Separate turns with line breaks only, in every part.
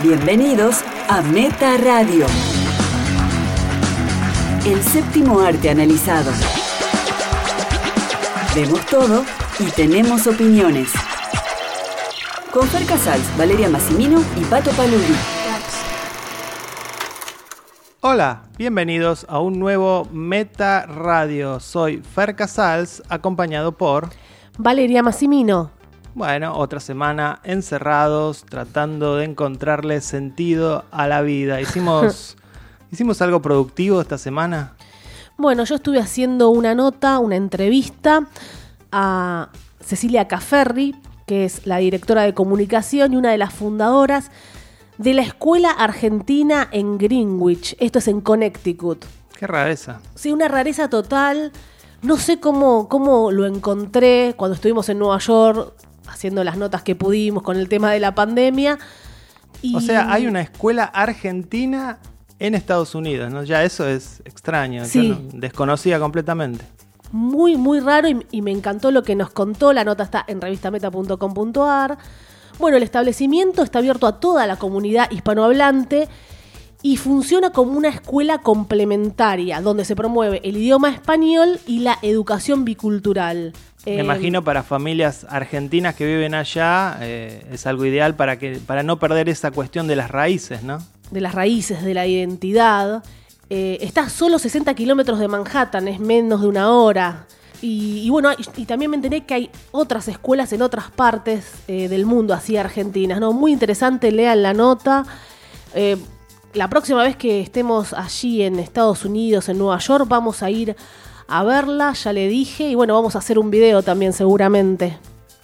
Bienvenidos a Meta Radio. El séptimo arte analizado. Vemos todo y tenemos opiniones. Con Fer Casals, Valeria Massimino y Pato Paludi.
Hola, bienvenidos a un nuevo Meta Radio. Soy Fer Casals, acompañado por...
Valeria Massimino.
Bueno, otra semana encerrados, tratando de encontrarle sentido a la vida. Hicimos, hicimos algo productivo esta semana.
Bueno, yo estuve haciendo una nota, una entrevista a Cecilia Caferri, que es la directora de comunicación y una de las fundadoras de la Escuela Argentina en Greenwich. Esto es en Connecticut.
Qué rareza.
Sí, una rareza total. No sé cómo, cómo lo encontré cuando estuvimos en Nueva York haciendo las notas que pudimos con el tema de la pandemia. Y
O sea, hay una escuela argentina en Estados Unidos, ¿no? Ya eso es extraño. yo
Sí.
no- desconocía completamente.
muy, muy raro y, y me encantó lo que nos contó. La nota está en revistameta.com.ar. Bueno, el establecimiento está abierto a toda la comunidad hispanohablante y funciona como una escuela complementaria donde se promueve el idioma español y la educación bicultural.
Me
Eh,
imagino para familias argentinas que viven allá eh, es algo ideal para, que, para no perder esa cuestión de las raíces, ¿no?
de las raíces de la identidad. Eh, está a solo 60 kilómetros de Manhattan, es menos de una hora. Y, y bueno, y, y también me enteré que hay otras escuelas en otras partes eh, del mundo, así argentinas, ¿no? Muy interesante, lean la nota. La próxima vez que estemos allí en Estados Unidos, en Nueva York, vamos a ir a verla, ya le dije, y bueno, vamos a hacer un video también seguramente.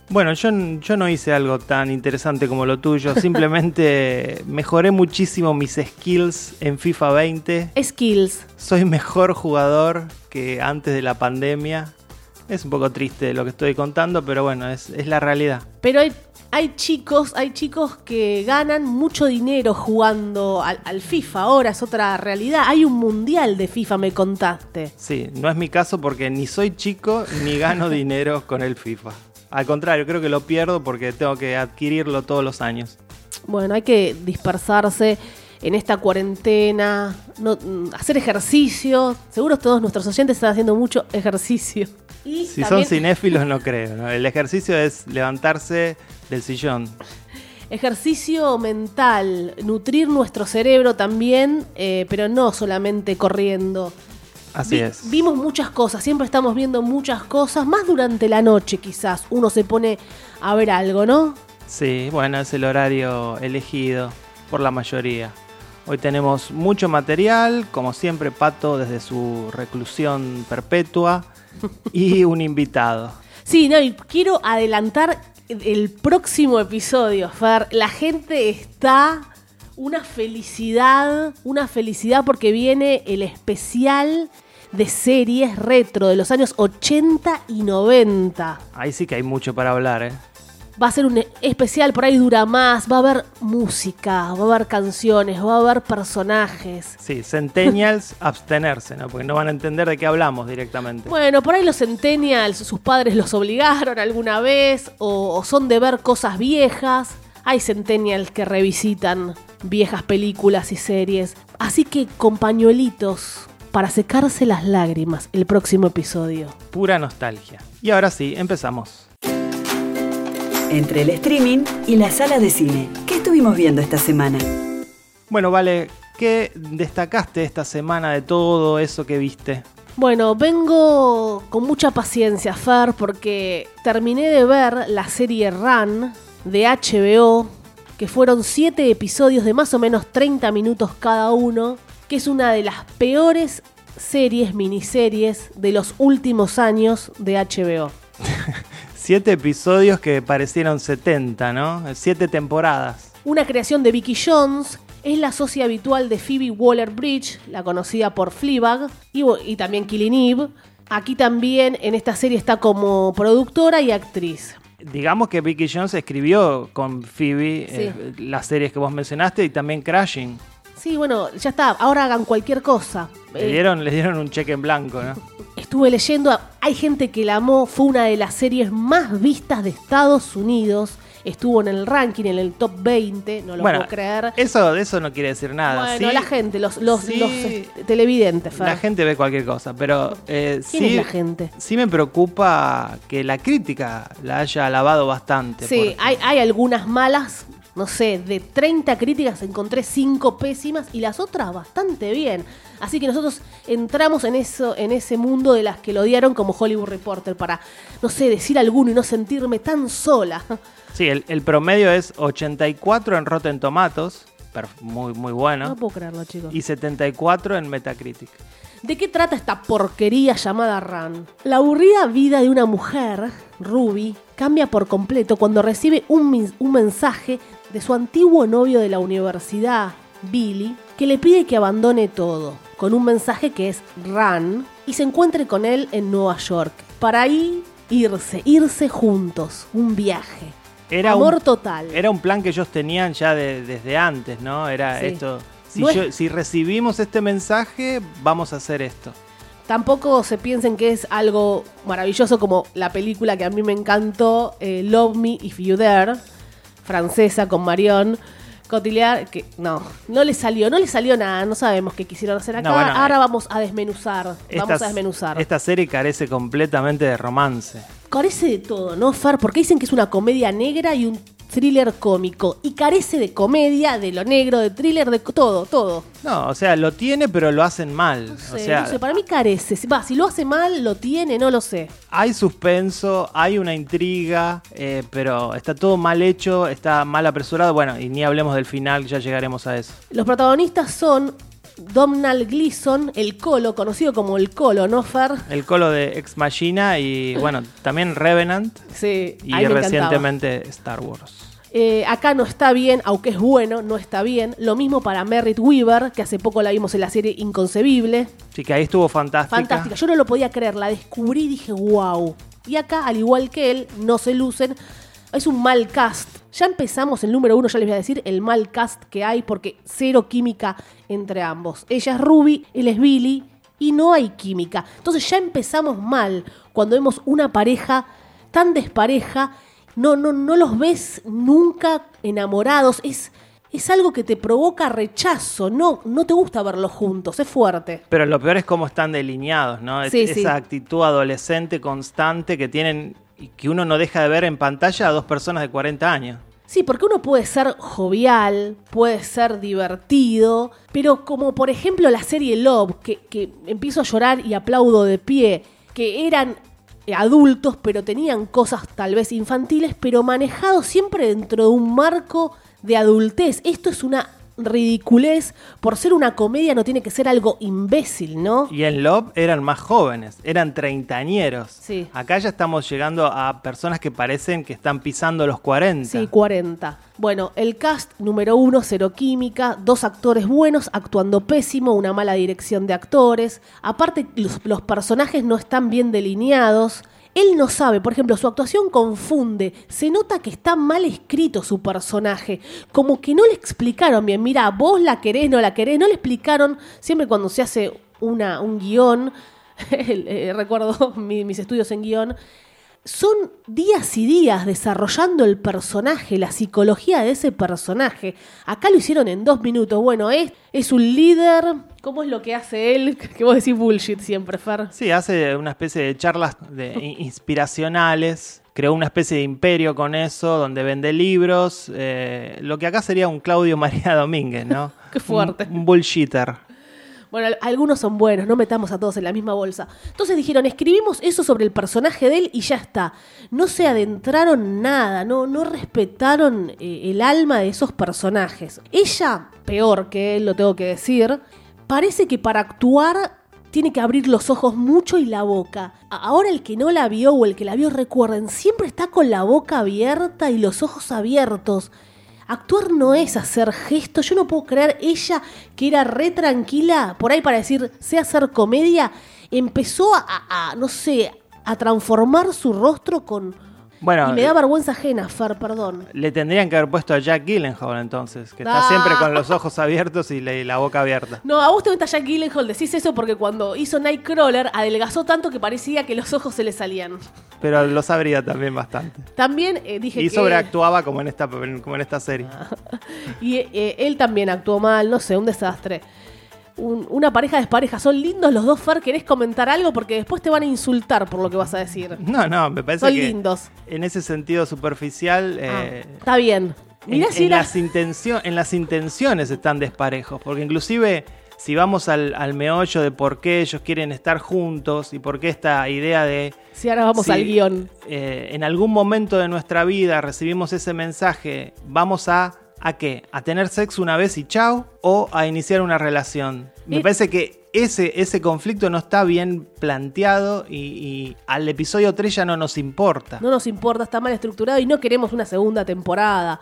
Bueno, yo, yo no hice algo tan interesante como lo tuyo, simplemente mejoré muchísimo mis skills en FIFA 20.
Skills.
Soy mejor jugador que antes de la pandemia. Es un poco triste lo que estoy contando, pero bueno, es, es la realidad.
Pero hay, hay chicos, hay chicos que ganan mucho dinero jugando al, al FIFA. Ahora es otra realidad. Hay un mundial de FIFA, me contaste.
Sí, no es mi caso porque ni soy chico ni gano dinero con el FIFA. Al contrario, creo que lo pierdo porque tengo que adquirirlo todos los años.
Bueno, hay que dispersarse en esta cuarentena, no- hacer ejercicio. Seguro todos nuestros oyentes están haciendo mucho ejercicio. Y
Si
también
son cinéfilos no creo. ¿no? El ejercicio es levantarse del sillón.
ejercicio mental, nutrir nuestro cerebro también, eh, pero no solamente corriendo.
Así
Vi-
es.
Vimos muchas cosas, siempre estamos viendo muchas cosas, más durante la noche quizás uno se pone a ver algo, ¿no?
Sí, bueno, es el horario elegido por la mayoría. Hoy tenemos mucho material, como siempre Pato desde su reclusión perpetua y un invitado.
Sí, no, y quiero adelantar el próximo episodio, Fer. La gente está una felicidad, una felicidad porque viene el especial de series retro de los años 80 y 90.
Ahí sí que hay mucho para hablar, ¿eh?
Va a ser un especial, por ahí dura más, va a haber música, va a haber canciones, va a haber personajes.
Sí, Centennials, abstenerse, ¿no? Porque no van a entender de qué hablamos directamente.
Bueno, por ahí los centennials, sus padres los obligaron alguna vez o, o son de ver cosas viejas. Hay centennials que revisitan viejas películas y series. Así que con pañuelitos para secarse las lágrimas el próximo episodio.
Pura nostalgia. Y ahora sí, empezamos.
Entre el streaming y la sala de cine. ¿Qué estuvimos viendo esta semana?
Bueno, vale, ¿qué destacaste esta semana de todo eso que viste?
Bueno, vengo con mucha paciencia, Fer, porque terminé de ver la serie Run de HBO, que fueron siete episodios de más o menos 30 minutos cada uno, que es una de las peores series, miniseries de los últimos años de HBO.
Siete episodios que parecieron 70, ¿no? Siete temporadas.
Una creación de Vicky Jones, es la socia habitual de Phoebe Waller-Bridge, la conocida por Fleabag, y, y también Killing Eve. Aquí también en esta serie está como productora y actriz.
Digamos que Vicky Jones escribió con Phoebe eh, las series que vos mencionaste y también Crashing.
Sí, bueno, ya está, ahora hagan cualquier cosa.
Le
Eh,
dieron, le dieron un cheque en blanco, ¿no?
estuve leyendo, hay gente que la amó, fue una de las series más vistas de Estados Unidos estuvo en el ranking, en el top 20, no lo
bueno,
puedo creer.
Eso, eso no quiere decir nada.
Bueno,
Sí,
la gente, los, los,
sí.
los, este, televidentes, Fer.
La gente ve cualquier cosa, pero eh,
¿Quién
sí,
es la gente?
sí me preocupa que la crítica la haya alabado bastante.
Sí, hay, hay algunas malas, no sé, de 30 críticas encontré 5 pésimas y las otras bastante bien. Así que nosotros entramos en eso, en ese mundo de las que lo odiaron como Hollywood Reporter para, no sé, decir alguno y no sentirme tan sola.
Sí, el, el promedio es 84 en Rotten Tomatoes, muy, muy
No,
bueno,
puedo creerlo, chicos.
y 74 en Metacritic.
¿De qué trata esta porquería llamada Run? La aburrida vida de una mujer, Ruby, cambia por completo cuando recibe un, un mensaje de su antiguo novio de la universidad, Billy, que le pide que abandone todo, con un mensaje que es Run, y se encuentre con él en Nueva York, para ahí irse, irse juntos, un viaje.
Era
Amor
un,
total.
Era un plan que ellos tenían ya de- desde antes, ¿no? Era
Sí.
esto. Si,
No es-
yo- si recibimos este mensaje, vamos a hacer esto.
Tampoco se piensen que es algo maravilloso como la película que a mí me encantó, eh, Love Me If You Dare, francesa con Marion Cotillard, que no, no le salió, no le salió nada, no sabemos qué quisieron hacer acá.
No, bueno,
Ahora
eh,
vamos a desmenuzar, vamos a desmenuzar.
Esta serie carece completamente de romance.
Carece de todo, ¿no, Fer? Porque dicen que es una comedia negra y un thriller cómico. Y carece de comedia, de lo negro, de thriller, de todo, todo.
No, o sea, lo tiene, pero lo hacen mal.
No
o sea,
no sé, para mí carece. Va, si lo hace mal, lo tiene, no lo sé.
hay suspenso, hay una intriga, eh, pero está todo mal hecho, está mal apresurado. Bueno, y ni hablemos del final, ya llegaremos a eso.
Los protagonistas son Domhnall Gleeson, el Colo, conocido como el Colo, ¿no, Fer?
El colo de Ex Machina y, bueno, también Revenant
Sí,
y
encantaba.
recientemente Star Wars.
Eh, acá no está bien, aunque es bueno, no está bien. Lo mismo para Merritt Weaver, que hace poco la vimos en la serie Inconcebible.
Sí, que ahí estuvo fantástica.
Fantástica, yo no lo podía creer, la descubrí y dije, wow. Y acá, al igual que él, no se lucen. Es un mal cast. Ya empezamos el número uno, ya les voy a decir el mal cast que hay, porque cero química entre ambos. Ella es Ruby, él es Billy, y no hay química. Entonces ya empezamos mal cuando vemos una pareja tan despareja. No, no, no los ves nunca enamorados. Es, es algo que te provoca rechazo. No, no te gusta verlos juntos. Es fuerte.
Pero lo peor es cómo están delineados, ¿no?
Sí,
Esa
sí.
actitud adolescente constante que tienen y que uno no deja de ver en pantalla a dos personas de 40 años.
Sí, porque uno puede ser jovial, puede ser divertido, pero como por ejemplo la serie Love, que, que empiezo a llorar y aplaudo de pie, que eran adultos, pero tenían cosas tal vez infantiles, pero manejados siempre dentro de un marco de adultez. Esto es una ridiculez. Por ser una comedia no tiene que ser algo imbécil, ¿no?
Y en Love eran más jóvenes, eran treintañeros.
Sí.
Acá ya estamos llegando a personas que parecen que están pisando los 40.
Sí, 40. Bueno, el cast número uno, cero química, dos actores buenos actuando pésimo, una mala dirección de actores. Aparte, los, los personajes no están bien delineados. Él no sabe, por ejemplo, su actuación confunde. Se nota que está mal escrito su personaje. Como que no le explicaron bien. Mira, vos la querés, no la querés. No le explicaron. Siempre cuando se hace una, un guion, eh, recuerdo mi- mis estudios en guion, son días y días desarrollando el personaje, la psicología de ese personaje. Acá lo hicieron en dos minutos. Bueno, es, es un líder. ¿Cómo es lo que hace él? Que vos decís bullshit siempre, Fer.
Sí, hace una especie de charlas de, in- inspiracionales. Creó una especie de imperio con eso, donde vende libros. eh, lo que acá sería un Claudio María Domínguez, ¿no?
Qué fuerte.
Un, un bullshitter.
Bueno, al- algunos son buenos, no metamos a todos en la misma bolsa. Entonces dijeron, escribimos eso sobre el personaje de él y ya está. No se adentraron nada, no, no respetaron eh, el alma de esos personajes. Ella, peor que él, lo tengo que decir, parece que para actuar tiene que abrir los ojos mucho y la boca. Ahora el que no la vio o el que la vio, recuerden, siempre está con la boca abierta y los ojos abiertos. Actuar no es hacer gestos. Yo no puedo creer ella que era re tranquila, por ahí para decir, sé hacer comedia, empezó a, a- no sé, a transformar su rostro con,
Bueno,
y me da vergüenza ajena, Fer, perdón.
Le tendrían que haber puesto a Jack Gyllenhaal entonces, que está
Ah.
siempre con los ojos abiertos y la, y la boca abierta.
No, a vos te gusta Jack Gyllenhaal, decís eso porque cuando hizo Nightcrawler adelgazó tanto que parecía que los ojos se le salían.
Pero lo sabría también bastante.
También eh, dije
Y
que...
sobreactuaba como en esta, como en esta serie.
Y eh, él también actuó mal, no sé, un desastre. Un- una pareja despareja, son lindos los dos, Fer, ¿querés comentar algo? Porque después te van a insultar por lo que vas a decir.
No, no, me parece
Son
que
lindos.
en ese sentido superficial...
Ah,
eh,
está bien. Mirá
en,
si
en
era-
las intencio- en las intenciones están desparejos, porque inclusive si vamos al, al meollo de por qué ellos quieren estar juntos y por qué esta idea de
Si ahora vamos
si,
al guion.
eh, en algún momento de nuestra vida recibimos ese mensaje, vamos a ¿a qué? ¿A tener sexo una vez y chao? ¿O a iniciar una relación? Me parece que ese, ese conflicto no está bien planteado y, y al episodio 3 ya no nos importa.
No nos importa, está mal estructurado y no queremos una segunda temporada.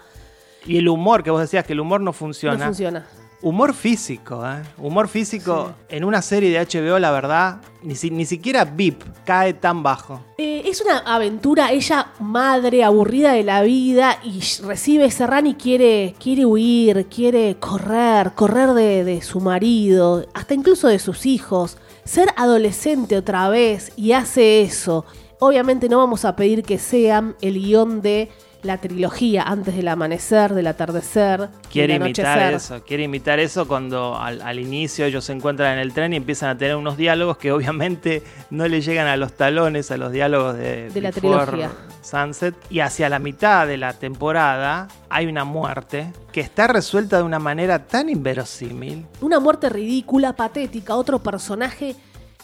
Y el humor, que vos decías que el humor no funciona.
No funciona.
Humor físico, ¿eh? Humor físico en una serie de HBO, la verdad, ni, si- ni siquiera VIP cae tan bajo.
Eh, es una aventura, ella madre aburrida de la vida y recibe ese ran y quiere, quiere huir, quiere correr, correr de, de su marido, hasta incluso de sus hijos, ser adolescente otra vez y hace eso. Obviamente no vamos a pedir que sean el guion de la trilogía antes del amanecer, del atardecer,
Quiere
del
imitar eso, quiere imitar eso cuando al, al inicio ellos se encuentran en el tren y empiezan a tener unos diálogos que obviamente no le llegan a los talones a los diálogos de,
De la trilogía.
Sunset. Y hacia la mitad de la temporada hay una muerte que está resuelta de una manera tan inverosímil.
Una muerte ridícula, patética, otro personaje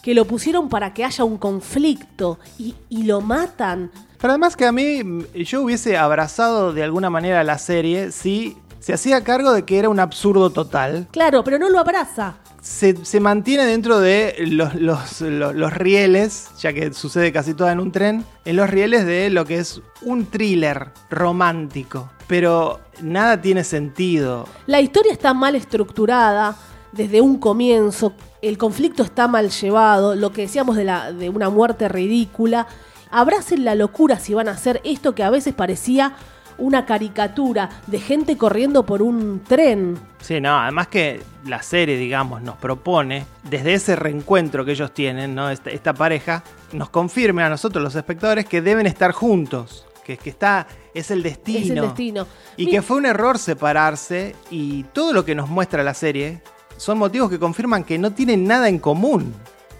que lo pusieron para que haya un conflicto y, y lo matan.
Pero además que a mí yo hubiese abrazado de alguna manera la serie si se hacía cargo de que era un absurdo total.
Claro, pero no lo abraza.
Se, se mantiene dentro de los, los- los- los rieles, ya que sucede casi toda en un tren, en los rieles de lo que es un thriller romántico. Pero nada tiene sentido.
La historia está mal estructurada desde un comienzo, el conflicto está mal llevado, lo que decíamos de, la, de una muerte ridícula. Abracen la locura si van a hacer esto que a veces parecía una caricatura de gente corriendo por un tren.
Sí, no, además que la serie, digamos, nos propone, desde ese reencuentro que ellos tienen, ¿no? Esta, esta pareja, nos confirme a nosotros los espectadores que deben estar juntos, que, que está, es el destino.
Es el destino.
Y que fue un error separarse y todo lo que nos muestra la serie son motivos que confirman que no tienen nada en común.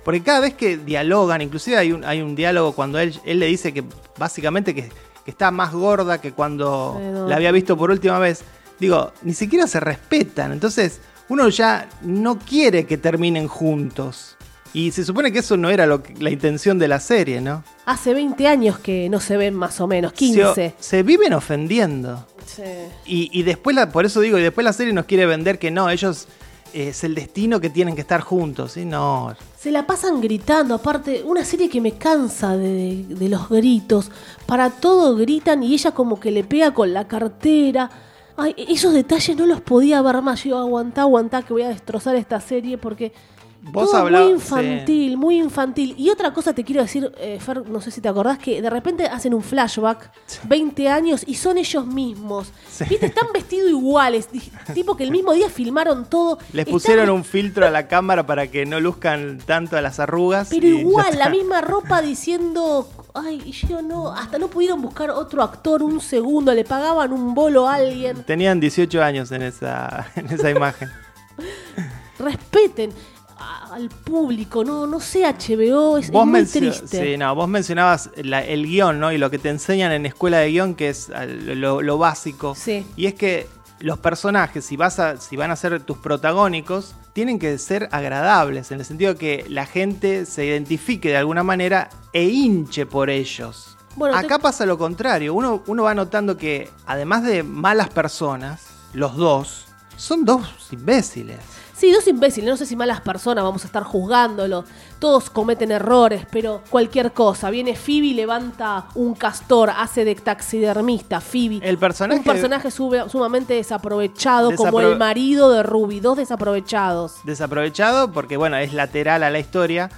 Porque cada vez que dialogan, inclusive hay un, hay un diálogo cuando él, él le dice que básicamente que, que está más gorda que cuando la había visto por última vez. Digo, ni siquiera se respetan. Entonces, uno ya no quiere que terminen juntos. Y se supone que eso no era lo que- la intención de la serie, ¿no?
Hace 20 años que no se ven más o menos,
Se,
15.
se viven ofendiendo.
Sí.
Y, y después, la, por eso digo, y después la serie nos quiere vender que no, ellos es el destino que tienen que estar juntos. Y no,
Se la pasan gritando, aparte, una serie que me cansa de, de los gritos. Para todo gritan y ella como que le pega con la cartera. Ay, esos detalles no los podía ver más. Yo aguantá, aguantá que voy a destrozar esta serie porque
Vos
todo
hablabas-
muy infantil, muy infantil. Y otra cosa te quiero decir, eh, Fer, no sé si te acordás, que de repente hacen un flashback, 20 años, y son ellos mismos.
Sí.
¿Viste? Están vestidos iguales, tipo que el mismo día filmaron todo.
les
Están
pusieron un filtro a la cámara para que no luzcan tanto a las arrugas.
Pero igual, la misma ropa diciendo, ay, y yo no, hasta no pudieron buscar otro actor un segundo, le pagaban un bolo a alguien.
Tenían 18 años en esa, en esa imagen.
Respeten a- al público, no, no sé, HBO, es, es muy triste.
sí, no, vos mencionabas la- el guion, ¿no? Y lo que te enseñan en escuela de guion, que es lo, lo básico.
Sí.
Y es que los personajes, si, vas a, si van a ser tus protagónicos, tienen que ser agradables, en el sentido que la gente se identifique de alguna manera e hinche por ellos.
Bueno, te-
Acá pasa lo contrario, uno, uno va notando que además de malas personas, los dos son dos imbéciles.
Sí, dos imbéciles, no sé si malas personas, vamos a estar juzgándolo. Todos cometen errores, pero cualquier cosa. Viene Phoebe, levanta un castor, hace de taxidermista. Phoebe.
El personaje-
Un personaje sube- sumamente desaprovechado, como el marido de Ruby. Dos desaprovechados.
desaprovechado porque, bueno, es lateral a la historia.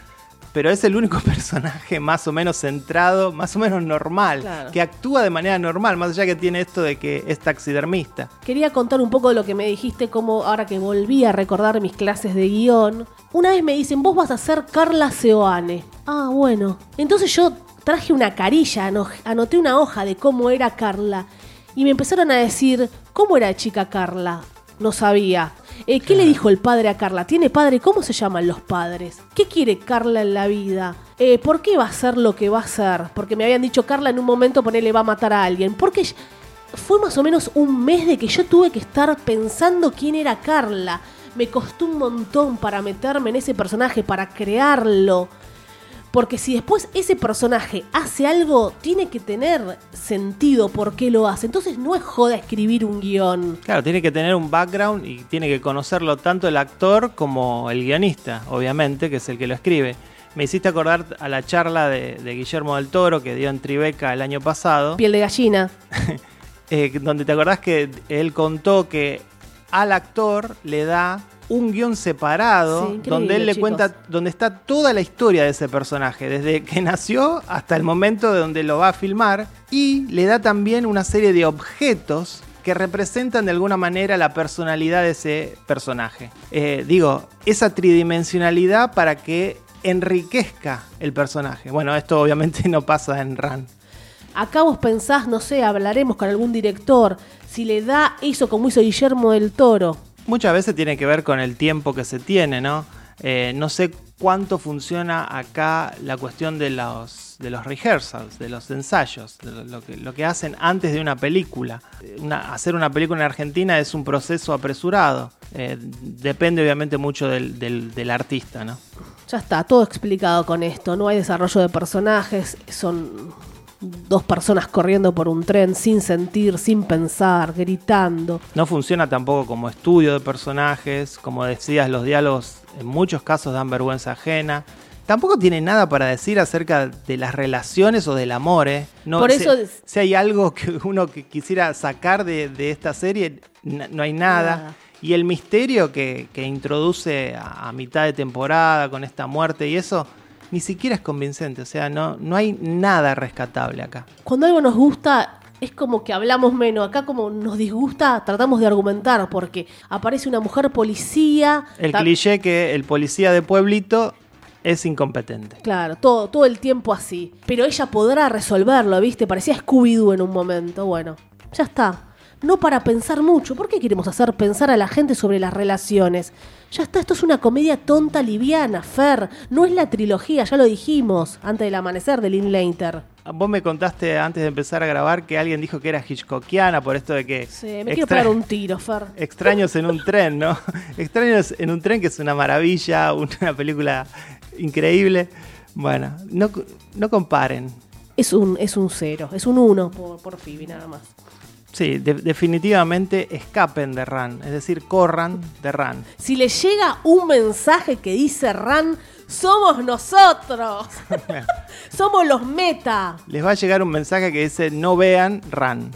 Pero es el único personaje más o menos centrado, más o menos normal,
Claro.
que actúa de manera normal, más allá que tiene esto de que es taxidermista.
Quería contar un poco de lo que me dijiste, como ahora que volví a recordar mis clases de guion. Una vez me dicen, vos vas a ser Carla Seoane. Ah, bueno. Entonces yo traje una carilla, ano- anoté una hoja de cómo era Carla. Y me empezaron a decir, ¿cómo era chica Carla? No sabía. Eh, ¿Qué le dijo el padre a Carla? ¿Tiene padre? ¿Cómo se llaman los padres? ¿Qué quiere Carla en la vida? Eh, ¿Por qué va a ser lo que va a ser? Porque me habían dicho Carla en un momento ponerle va a matar a alguien. Porque fue más o menos un mes de que yo tuve que estar pensando quién era Carla. Me costó un montón para meterme en ese personaje, para crearlo. Porque si después ese personaje hace algo, tiene que tener sentido por qué lo hace. Entonces no es joda escribir un guion.
Claro, tiene que tener un background y tiene que conocerlo tanto el actor como el guionista, obviamente, que es el que lo escribe. Me hiciste acordar a la charla de, de Guillermo del Toro que dio en Tribeca el año pasado.
Piel de gallina.
eh, donde te acordás que él contó que al actor le da un guion separado
Sí,
donde él le
chicos.
cuenta donde está toda la historia de ese personaje, desde que nació hasta el momento de donde lo va a filmar y le da también una serie de objetos que representan de alguna manera la personalidad de ese personaje. Eh, digo, esa tridimensionalidad para que enriquezca el personaje. Bueno, esto obviamente no pasa en Ran.
Acá vos pensás, no sé, hablaremos con algún director. Si le da eso como hizo Guillermo del Toro.
Muchas veces tiene que ver con el tiempo que se tiene, ¿no? Eh, no sé cuánto funciona acá la cuestión de los, de los rehearsals, de los ensayos, de lo, que, lo que hacen antes de una película. Hacer una película en Argentina es un proceso apresurado. Eh, depende obviamente mucho del, del- del artista, ¿no?
Ya está, todo explicado con esto. No hay desarrollo de personajes. Son dos personas corriendo por un tren sin sentir, sin pensar, gritando.
No funciona tampoco como estudio de personajes, como decías, los diálogos en muchos casos dan vergüenza ajena. Tampoco tiene nada para decir acerca de las relaciones o del amor, ¿eh? No,
Por
si-
eso-
si, hay algo que uno quisiera sacar de, de esta serie, no hay nada.
Nada.
Y el misterio que, que introduce a, a mitad de temporada con esta muerte y eso, ni siquiera es convincente. O sea, no, no hay nada rescatable acá.
Cuando algo nos gusta, es como que hablamos menos. Acá, como nos disgusta, tratamos de argumentar. Porque aparece una mujer policía.
El cliché que el policía de pueblito es incompetente.
Claro, todo, todo el tiempo así. Pero ella podrá resolverlo, ¿viste? Parecía Scooby-Doo en un momento. Bueno, ya está. No para pensar mucho. ¿Por qué queremos hacer pensar a la gente sobre las relaciones? Ya está, esto es una comedia tonta, liviana, Fer. No es la trilogía, ya lo dijimos, antes del amanecer de Linklater.
Vos me contaste antes de empezar a grabar que alguien dijo que era Hitchcockiana por esto de que
Sí, me quiero pegar un tiro, Fer.
extraños en un tren, ¿no? Extraños en un tren que es una maravilla, una película increíble. Bueno, no, no comparen.
Es un, es un cero, es un uno por, por Phoebe, nada más.
Sí, de- definitivamente escapen de Ran, es decir, corran de Ran.
Si le llega un mensaje que dice Ran, somos nosotros. somos los meta.
Les va a llegar un mensaje que dice no vean Ran.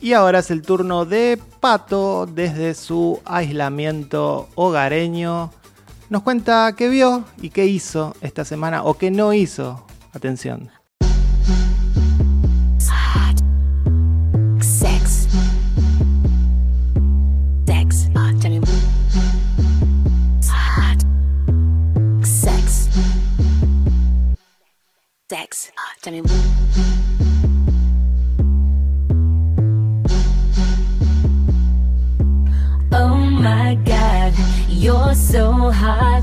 Y ahora es el turno de Pato desde su aislamiento hogareño. Nos cuenta qué vio y qué hizo esta semana o qué no hizo. Atención.
Sex. Ah. Oh my god, you're so hot.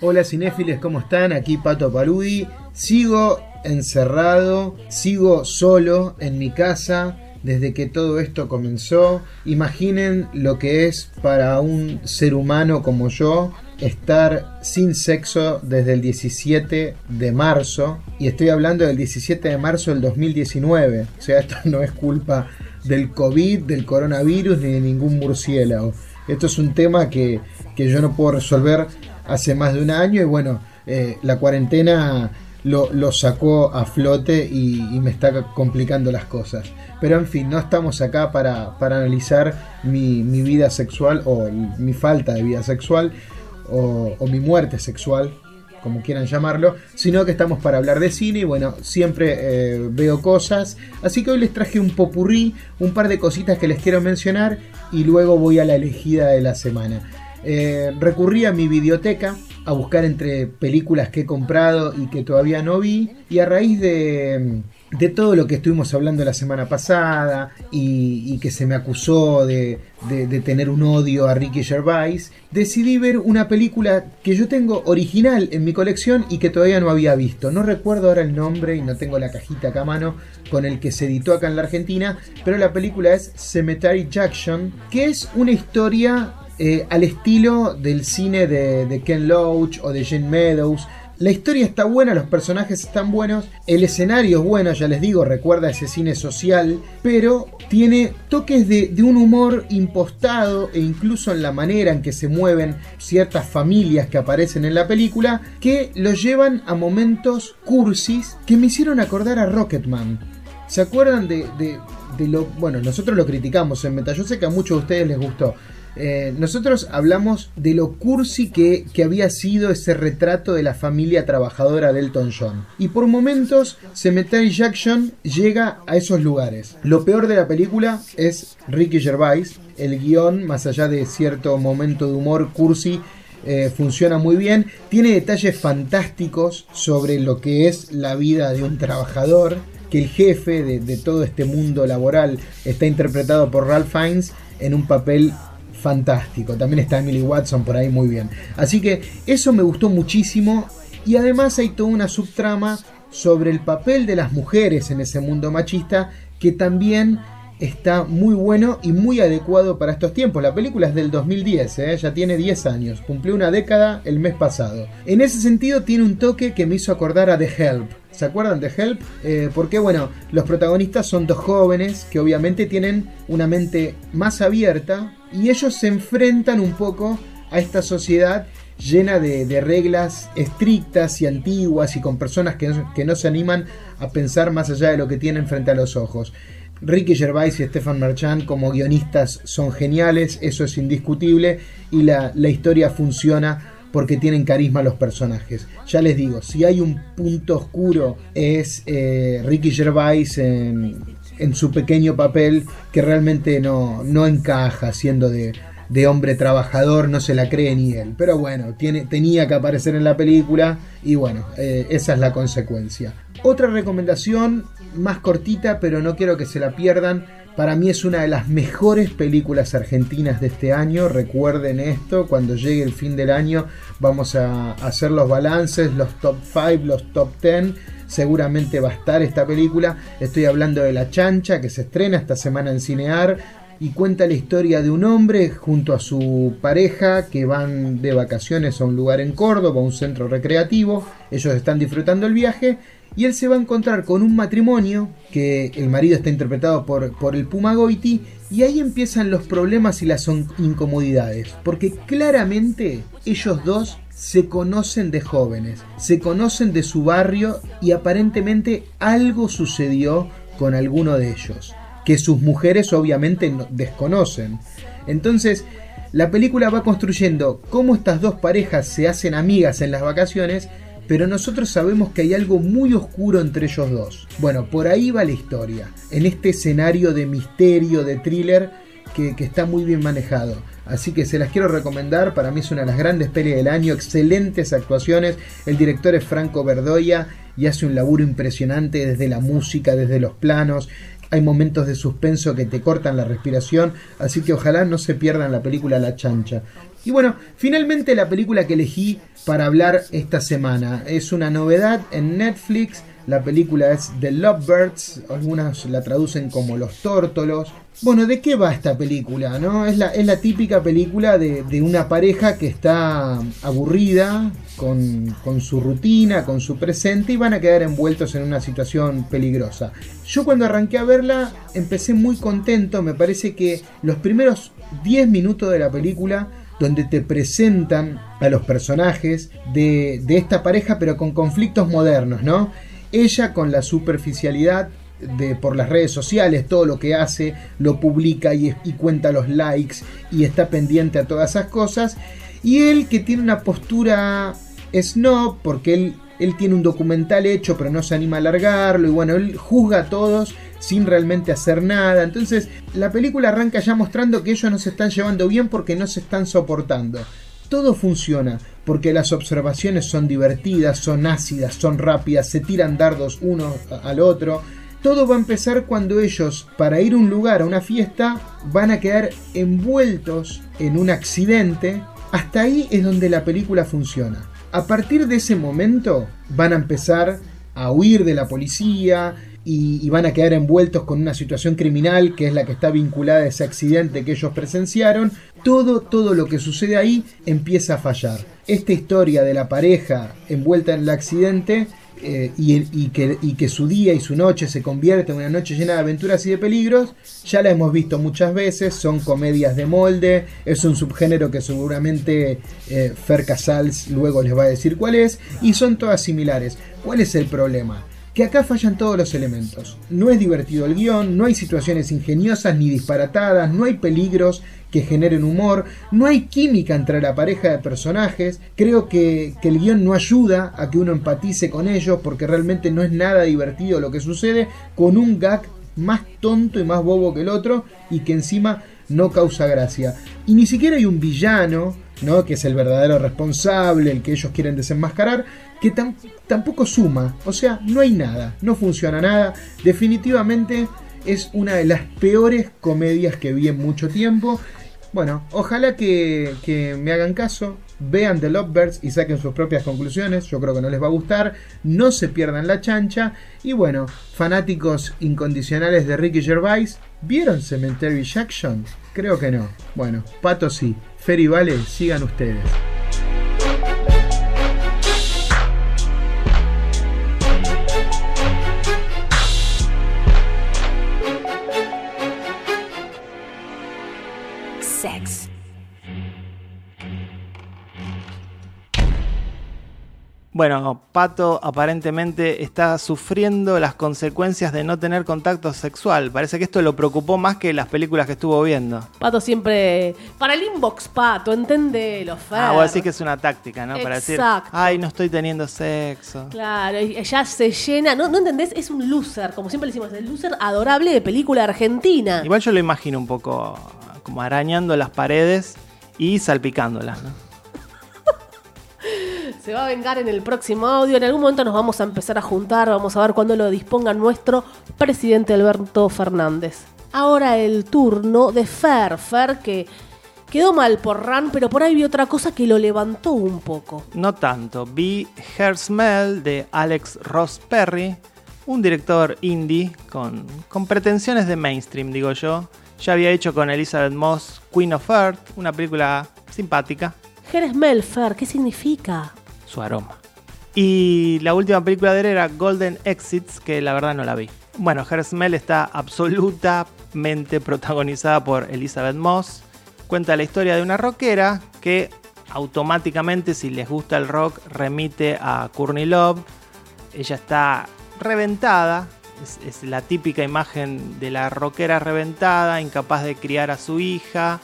Hola cinéfiles, ¿cómo están? Aquí Pato Paludi. Sigo encerrado, sigo solo en mi casa desde que todo esto comenzó. Imaginen lo que es para un ser humano como yo estar sin sexo desde el 17 de marzo. Y estoy hablando del 17 de marzo del 2019. O sea, esto no es culpa del COVID, del coronavirus ni de ningún murciélago. Esto es un tema que, que yo no puedo resolver hace más de un año y bueno, eh, la cuarentena lo, lo sacó a flote y, y me está complicando las cosas. Pero en fin, no estamos acá para, para analizar mi, mi vida sexual o mi falta de vida sexual o, mi muerte sexual, como quieran llamarlo, sino que estamos para hablar de cine y bueno, siempre eh, veo cosas. Así que hoy les traje un popurrí, un par de cositas que les quiero mencionar y luego voy a la elegida de la semana. Eh, recurrí a mi videoteca a buscar entre películas que he comprado y que todavía no vi y a raíz de, de todo lo que estuvimos hablando la semana pasada y, que se me acusó de, tener un odio a Ricky Gervais, decidí ver una película que yo tengo original en mi colección y que todavía no había visto. No recuerdo ahora el nombre y no tengo la cajita acá a mano con el que se editó acá en la Argentina, pero la película es Cemetery Junction, que es una historia eh, al estilo del cine de, de Ken Loach o de Jane Meadows. La historia está buena, los personajes están buenos, el escenario es bueno, ya les digo, recuerda ese cine social, pero tiene toques de, un humor impostado e incluso en la manera en que se mueven ciertas familias que aparecen en la película, que lo llevan a momentos cursis que me hicieron acordar a Rocketman. ¿Se acuerdan de, de- de lo... Bueno, nosotros lo criticamos en Meta, yo sé que a muchos de ustedes les gustó. Eh, nosotros hablamos de lo cursi que, había sido ese retrato de la familia trabajadora de Elton John. Y por momentos, Cemetery Jackson llega a esos lugares. Lo peor de la película es Ricky Gervais. El guion, más allá de cierto momento de humor cursi, eh, funciona muy bien. Tiene detalles fantásticos sobre lo que es la vida de un trabajador. Que el jefe de, de todo este mundo laboral está interpretado por Ralph Fiennes en un papel fantástico. También está Emily Watson por ahí muy bien. Así que eso me gustó muchísimo. Y además hay toda una subtrama sobre el papel de las mujeres en ese mundo machista que también está muy bueno y muy adecuado para estos tiempos. La película es del 2010, ¿eh? ya tiene 10 años, cumplió una década el mes pasado. En ese sentido tiene un toque que me hizo acordar a The Help. ¿Se acuerdan de Help? Eh, porque bueno, los protagonistas son dos jóvenes que obviamente tienen una mente más abierta y ellos se enfrentan un poco a esta sociedad llena de, reglas estrictas y antiguas y con personas que no, se animan a pensar más allá de lo que tienen frente a los ojos. Ricky Gervais y Stefan Marchand como guionistas son geniales, eso es indiscutible, y la, la historia funciona porque tienen carisma los personajes. Ya les digo, si hay un punto oscuro es eh, Ricky Gervais en, en su pequeño papel que realmente no, no encaja siendo de, de hombre trabajador, no se la cree ni él. Pero bueno, tiene, tenía que aparecer en la película y bueno, eh, esa es la consecuencia. Otra recomendación más cortita, pero no quiero que se la pierdan. Para mí es una de las mejores películas argentinas de este año. Recuerden esto, cuando llegue el fin del año vamos a hacer los balances, los top 5, los top 10. Seguramente va a estar esta película. Estoy hablando de La Chancha, que se estrena esta semana en Cinear y cuenta la historia de un hombre junto a su pareja que van de vacaciones a un lugar en Córdoba, un centro recreativo. Ellos están disfrutando el viaje y él se va a encontrar con un matrimonio que el marido está interpretado por, por el Puma Goiti y ahí empiezan los problemas y las incomodidades porque claramente ellos dos se conocen de jóvenes, se conocen de su barrio y aparentemente algo sucedió con alguno de ellos que sus mujeres obviamente no, desconocen. Entonces, la película va construyendo cómo estas dos parejas se hacen amigas en las vacaciones, pero nosotros sabemos que hay algo muy oscuro entre ellos dos. Bueno, por ahí va la historia, en este escenario de misterio, de thriller, que, está muy bien manejado. Así que se las quiero recomendar, para mí es una de las grandes pelis del año, excelentes actuaciones, el director es Franco Verdoya y hace un laburo impresionante desde la música, desde los planos, hay momentos de suspenso que te cortan la respiración, así que ojalá no se pierdan la película La Chancha. Y bueno, finalmente la película que elegí para hablar esta semana es una novedad en Netflix. La película es The Lovebirds, algunas la traducen como Los Tórtolos. Bueno, ¿de qué va esta película? No? Es, la, es la típica película de, de una pareja que está aburrida con, con, su rutina, con su presente y van a quedar envueltos en una situación peligrosa. Yo cuando arranqué a verla empecé muy contento, me parece que los primeros 10 minutos de la película donde te presentan a los personajes de, esta pareja, pero con conflictos modernos, ¿no? Ella con la superficialidad de, por las redes sociales, todo lo que hace lo publica y, y cuenta los likes y está pendiente a todas esas cosas. Y él que tiene una postura snob, porque él, él tiene un documental hecho pero no se anima a alargarlo y bueno, él juzga a todos sin realmente hacer nada. Entonces la película arranca ya mostrando que ellos no se están llevando bien porque no se están soportando. Todo funciona porque las observaciones son divertidas, son ácidas, son rápidas, se tiran dardos uno al otro. Todo va a empezar cuando ellos, para ir a un lugar, a una fiesta, van a quedar envueltos en un accidente. Hasta ahí es donde la película funciona. A partir de ese momento van a empezar a huir de la policía y, van a quedar envueltos con una situación criminal que es la que está vinculada a ese accidente que ellos presenciaron. Todo, todo lo que sucede ahí empieza a fallar. Esta historia de la pareja envuelta en el accidente eh, y, que, su día y su noche se convierte en una noche llena de aventuras y de peligros, ya la hemos visto muchas veces, son comedias de molde, es un subgénero que seguramente eh, Fer Casals luego les va a decir cuál es, y son todas similares. ¿Cuál es el problema? Que acá fallan todos los elementos. No es divertido el guion, no hay situaciones ingeniosas ni disparatadas, no hay peligros que generen humor, no hay química entre la pareja de personajes, creo que, el guion no ayuda a que uno empatice con ellos porque realmente no es nada divertido lo que sucede con un gag más tonto y más bobo que el otro y que encima no causa gracia. Y ni siquiera hay un villano, ¿no? que es el verdadero responsable, el que ellos quieren desenmascarar, que tam tampoco suma, o sea, no hay nada, no funciona nada, definitivamente es una de las peores comedias que vi en mucho tiempo. Bueno, ojalá que, me hagan caso, vean The Lovebirds y saquen sus propias conclusiones. Yo creo que no les va a gustar. No se pierdan la chancha. Y bueno, fanáticos incondicionales de Ricky Gervais, ¿vieron Cemetery Jackson? Creo que no. Bueno, Pato sí. Fer Vale, sigan ustedes.
Bueno, Pato aparentemente está sufriendo las consecuencias de no tener contacto sexual. Parece que esto lo preocupó más que las películas que estuvo viendo.
Pato siempre. Para el inbox, Pato, entendelo, Fer.
Ah, vos decís que es una táctica, ¿no? Para decir,
Exacto.
ay, no estoy teniendo sexo.
Claro, ella se llena. ¿No, ¿No entendés? Es un loser, como siempre le decimos, el loser adorable de película argentina.
Igual yo lo imagino un poco como arañando las paredes y salpicándolas, ¿no?
Se va a vengar en el próximo audio. En algún momento nos vamos a empezar a juntar. Vamos a ver cuándo lo disponga nuestro presidente Alberto Fernández. Ahora el turno de Fer. Fer que quedó mal por Ran, pero por ahí vi otra cosa que lo levantó un poco.
No tanto. Vi Her Smell de Alex Ross Perry, un director indie con, con pretensiones de mainstream, digo yo. Ya había hecho con Elizabeth Moss Queen of Earth, una película simpática.
Her Smell, Fer, ¿qué significa?
Su aroma. Y la última película de él era Golden Exits, que la verdad no la vi. Bueno, Her Smell está absolutamente protagonizada por Elizabeth Moss. Cuenta la historia de una rockera que automáticamente, si les gusta el rock, remite a Courtney Love. Ella está reventada, es, es, la típica imagen de la rockera reventada, incapaz de criar a su hija.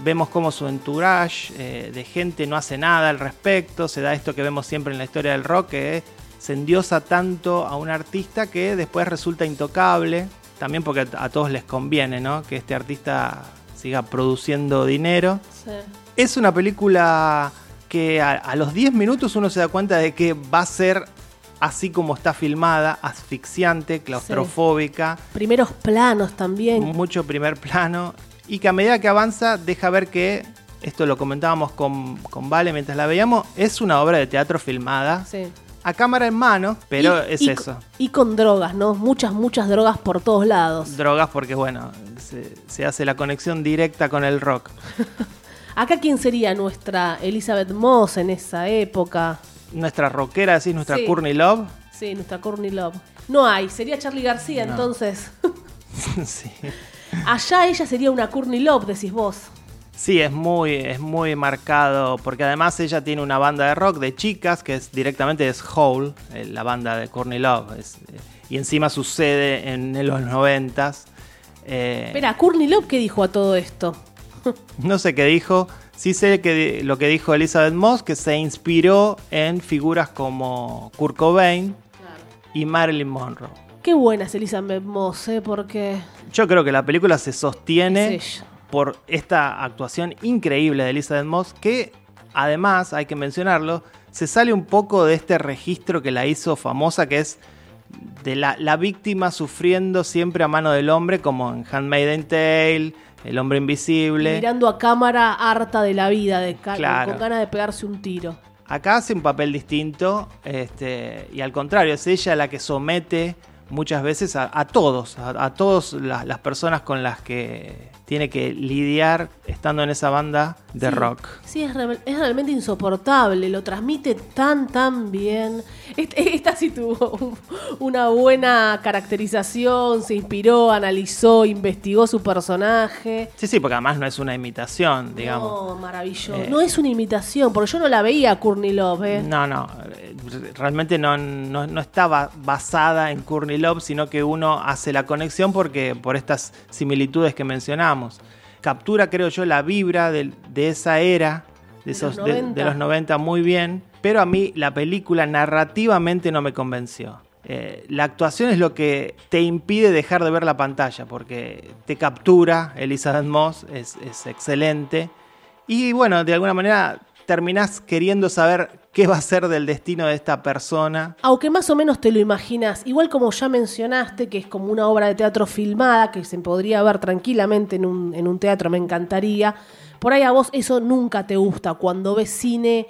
Vemos cómo su entourage eh, de gente no hace nada al respecto. Se da esto que vemos siempre en la historia del rock, que se endiosa tanto a un artista que después resulta intocable. También porque a todos les conviene ¿no? que este artista siga produciendo dinero.
Sí.
Es una película que a, a los 10 minutos uno se da cuenta de que va a ser así como está filmada, asfixiante, claustrofóbica.
Sí. Primeros planos también.
Mucho primer plano. Y que a medida que avanza deja ver que, esto lo comentábamos con, con Vale mientras la veíamos, es una obra de teatro filmada.
Sí.
A cámara en mano, pero
y,
es
y,
eso.
Y con drogas, ¿no? Muchas, muchas drogas por todos lados.
Drogas porque, bueno, se, se hace la conexión directa con el rock.
Acá, ¿quién sería nuestra Elizabeth Moss en esa época?
nuestra rockera, decís, nuestra
Sí.
Courtney Love.
Sí, nuestra Courtney Love. No hay, sería Charlie García entonces.
sí.
Allá ella sería una Courtney Love, decís vos.
Sí, es muy, es muy marcado, porque además ella tiene una banda de rock de chicas, que es directamente es Hole, eh, la banda de Courtney Love, es, eh, y encima sucede en los noventas. Eh,
Espera, Courtney Love, ¿qué dijo a todo esto?
no sé qué dijo, sí sé que lo que dijo Elizabeth Moss, que se inspiró en figuras como Kurt Cobain y Marilyn Monroe.
Qué buena es Elizabeth Moss, ¿eh? Porque
Yo creo que la película se sostiene por esta actuación increíble de Elizabeth Moss, que además, hay que mencionarlo, se sale un poco de este registro que la hizo famosa, que es de la, la víctima sufriendo siempre a mano del hombre, como en Handmaiden Tale, El hombre invisible.
Mirando a cámara harta de la vida, de
Claro.
con ganas de pegarse un tiro.
Acá hace un papel distinto este, y al contrario, es ella la que somete muchas veces a, a todos, a, a todas la- las personas con las que tiene que lidiar estando en esa banda de
Sí.
rock.
Sí, es, real- es realmente insoportable, lo transmite tan, tan bien. Este- Esta sí tuvo un- una buena caracterización, se inspiró, analizó, investigó su personaje.
Sí, sí, porque además no es una imitación, digamos.
No, maravilloso.
Eh.
no es una imitación, porque yo no la veía a Courtney Love, ¿eh?
No, no, eh, realmente no, no, no estaba basada en Courtney Love, sino que uno hace la conexión porque por estas similitudes que mencionamos. Captura, creo yo, la vibra de, esa era, de,
los
de- de
90.
los 90 muy bien, pero a mí la película narrativamente no me convenció. Eh, la actuación es lo que te impide dejar de ver la pantalla, porque te captura, Elizabeth Moss es, es excelente, y bueno, de alguna manera terminás queriendo saber qué va a ser del destino de esta persona.
Aunque más o menos te lo imaginas, igual como ya mencionaste, que es como una obra de teatro filmada, que se podría ver tranquilamente en un, en un teatro, me encantaría. Por ahí a vos eso nunca te gusta, cuando ves cine,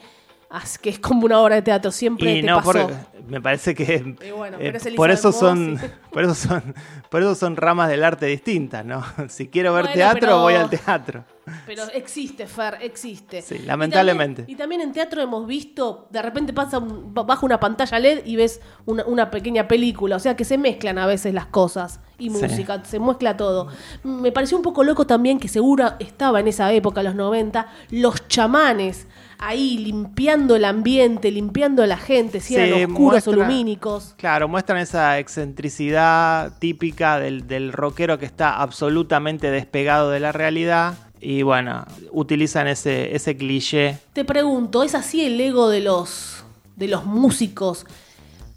que es como una obra de teatro, siempre
Y
te
no,
pasó.
porque me parece que
bueno,
eh,
es
por eso son,
sí.
por eso son, por eso son ramas del arte distintas, ¿no? Si quiero ver
Bueno,
teatro,
pero-
voy al teatro.
Pero existe, Fer, existe.
Sí,
Y
lamentablemente.
también- Y también, en teatro hemos visto, de repente pasa un- ba- baja una pantalla LED y ves una, una pequeña película. O sea que se mezclan a veces las cosas y
Sí.
música, se mezcla todo. Me pareció un poco loco también que seguro estaba en esa época, los 90, los chamanes ahí limpiando el ambiente, limpiando a la gente, si eran oscuros o lumínicos.
Claro, muestran esa excentricidad típica del, del rockero que está absolutamente despegado de la realidad. Y bueno, utilizan ese, ese cliché.
Te pregunto, ¿es así el ego de los, de los músicos?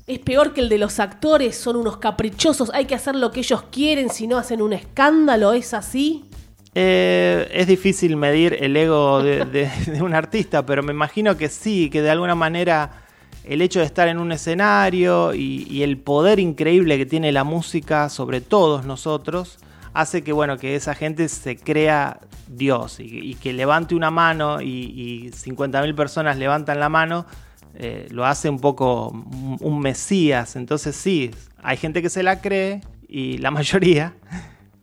¿Es peor que el de los actores? ¿Son unos caprichosos? ¿Hay que hacer lo que ellos quieren si no hacen un escándalo? ¿Es así?
Eh, es difícil medir el ego de, un artista, pero me imagino que sí, que de alguna manera el hecho de estar en un escenario y, el poder increíble que tiene la música sobre todos nosotros hace que bueno que esa gente se crea Dios y, que levante una mano y, y 50.000 personas levantan la mano eh, lo hace un poco un mesías. Entonces sí hay gente que se la cree y la mayoría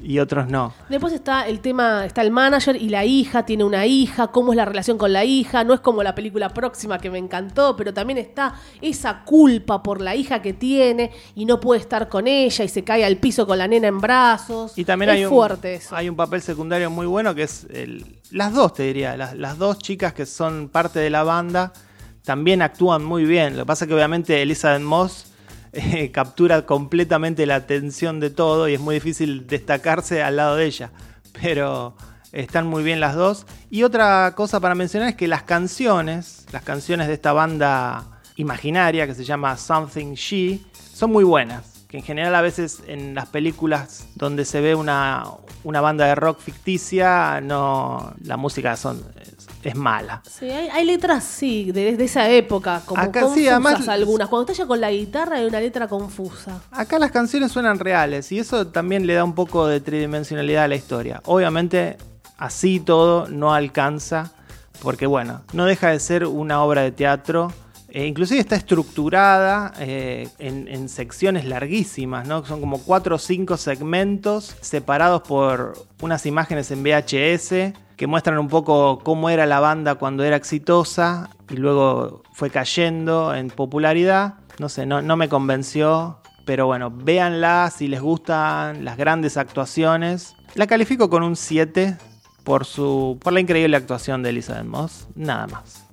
y otros no
Después está el tema, está el manager y la hija, tiene una hija, cómo es la relación con la hija, no es como la película próxima que me encantó, pero también está esa culpa por la hija que tiene y no puede estar con ella y se cae al piso con la nena en brazos.
Y también
es
hay un,
fuerte eso.
hay un papel secundario muy bueno que es el- las dos, te diría, las, las dos chicas que son parte de la banda también actúan muy bien. Lo que pasa es que obviamente Elizabeth Moss eh, captura completamente la atención de todo y es muy difícil destacarse al lado de ella. Pero están muy bien las dos. Y otra cosa para mencionar es que las canciones, las canciones de esta banda imaginaria que se llama Something She, son muy buenas. Que en general a veces en las películas donde se ve una, una banda de rock ficticia, no la música son, es, mala.
Sí, hay, hay letras, sí, de, de esa época, como
Acá
confusas
sí, además-
algunas. Cuando está ella con la guitarra hay una letra confusa.
Acá las canciones suenan reales y eso también le da un poco de tridimensionalidad a la historia. Obviamente, así todo no alcanza, porque bueno, no deja de ser una obra de teatro. eh, inclusive está estructurada eh, en, en secciones larguísimas, ¿no? Son como cuatro o cinco segmentos separados por unas imágenes en VHS que muestran un poco cómo era la banda cuando era exitosa y luego fue cayendo en popularidad. No sé, no, no me convenció. Pero bueno, véanla si les gustan las grandes actuaciones. La califico con un 7 por, su, por la increíble actuación de Elizabeth Moss, nada más.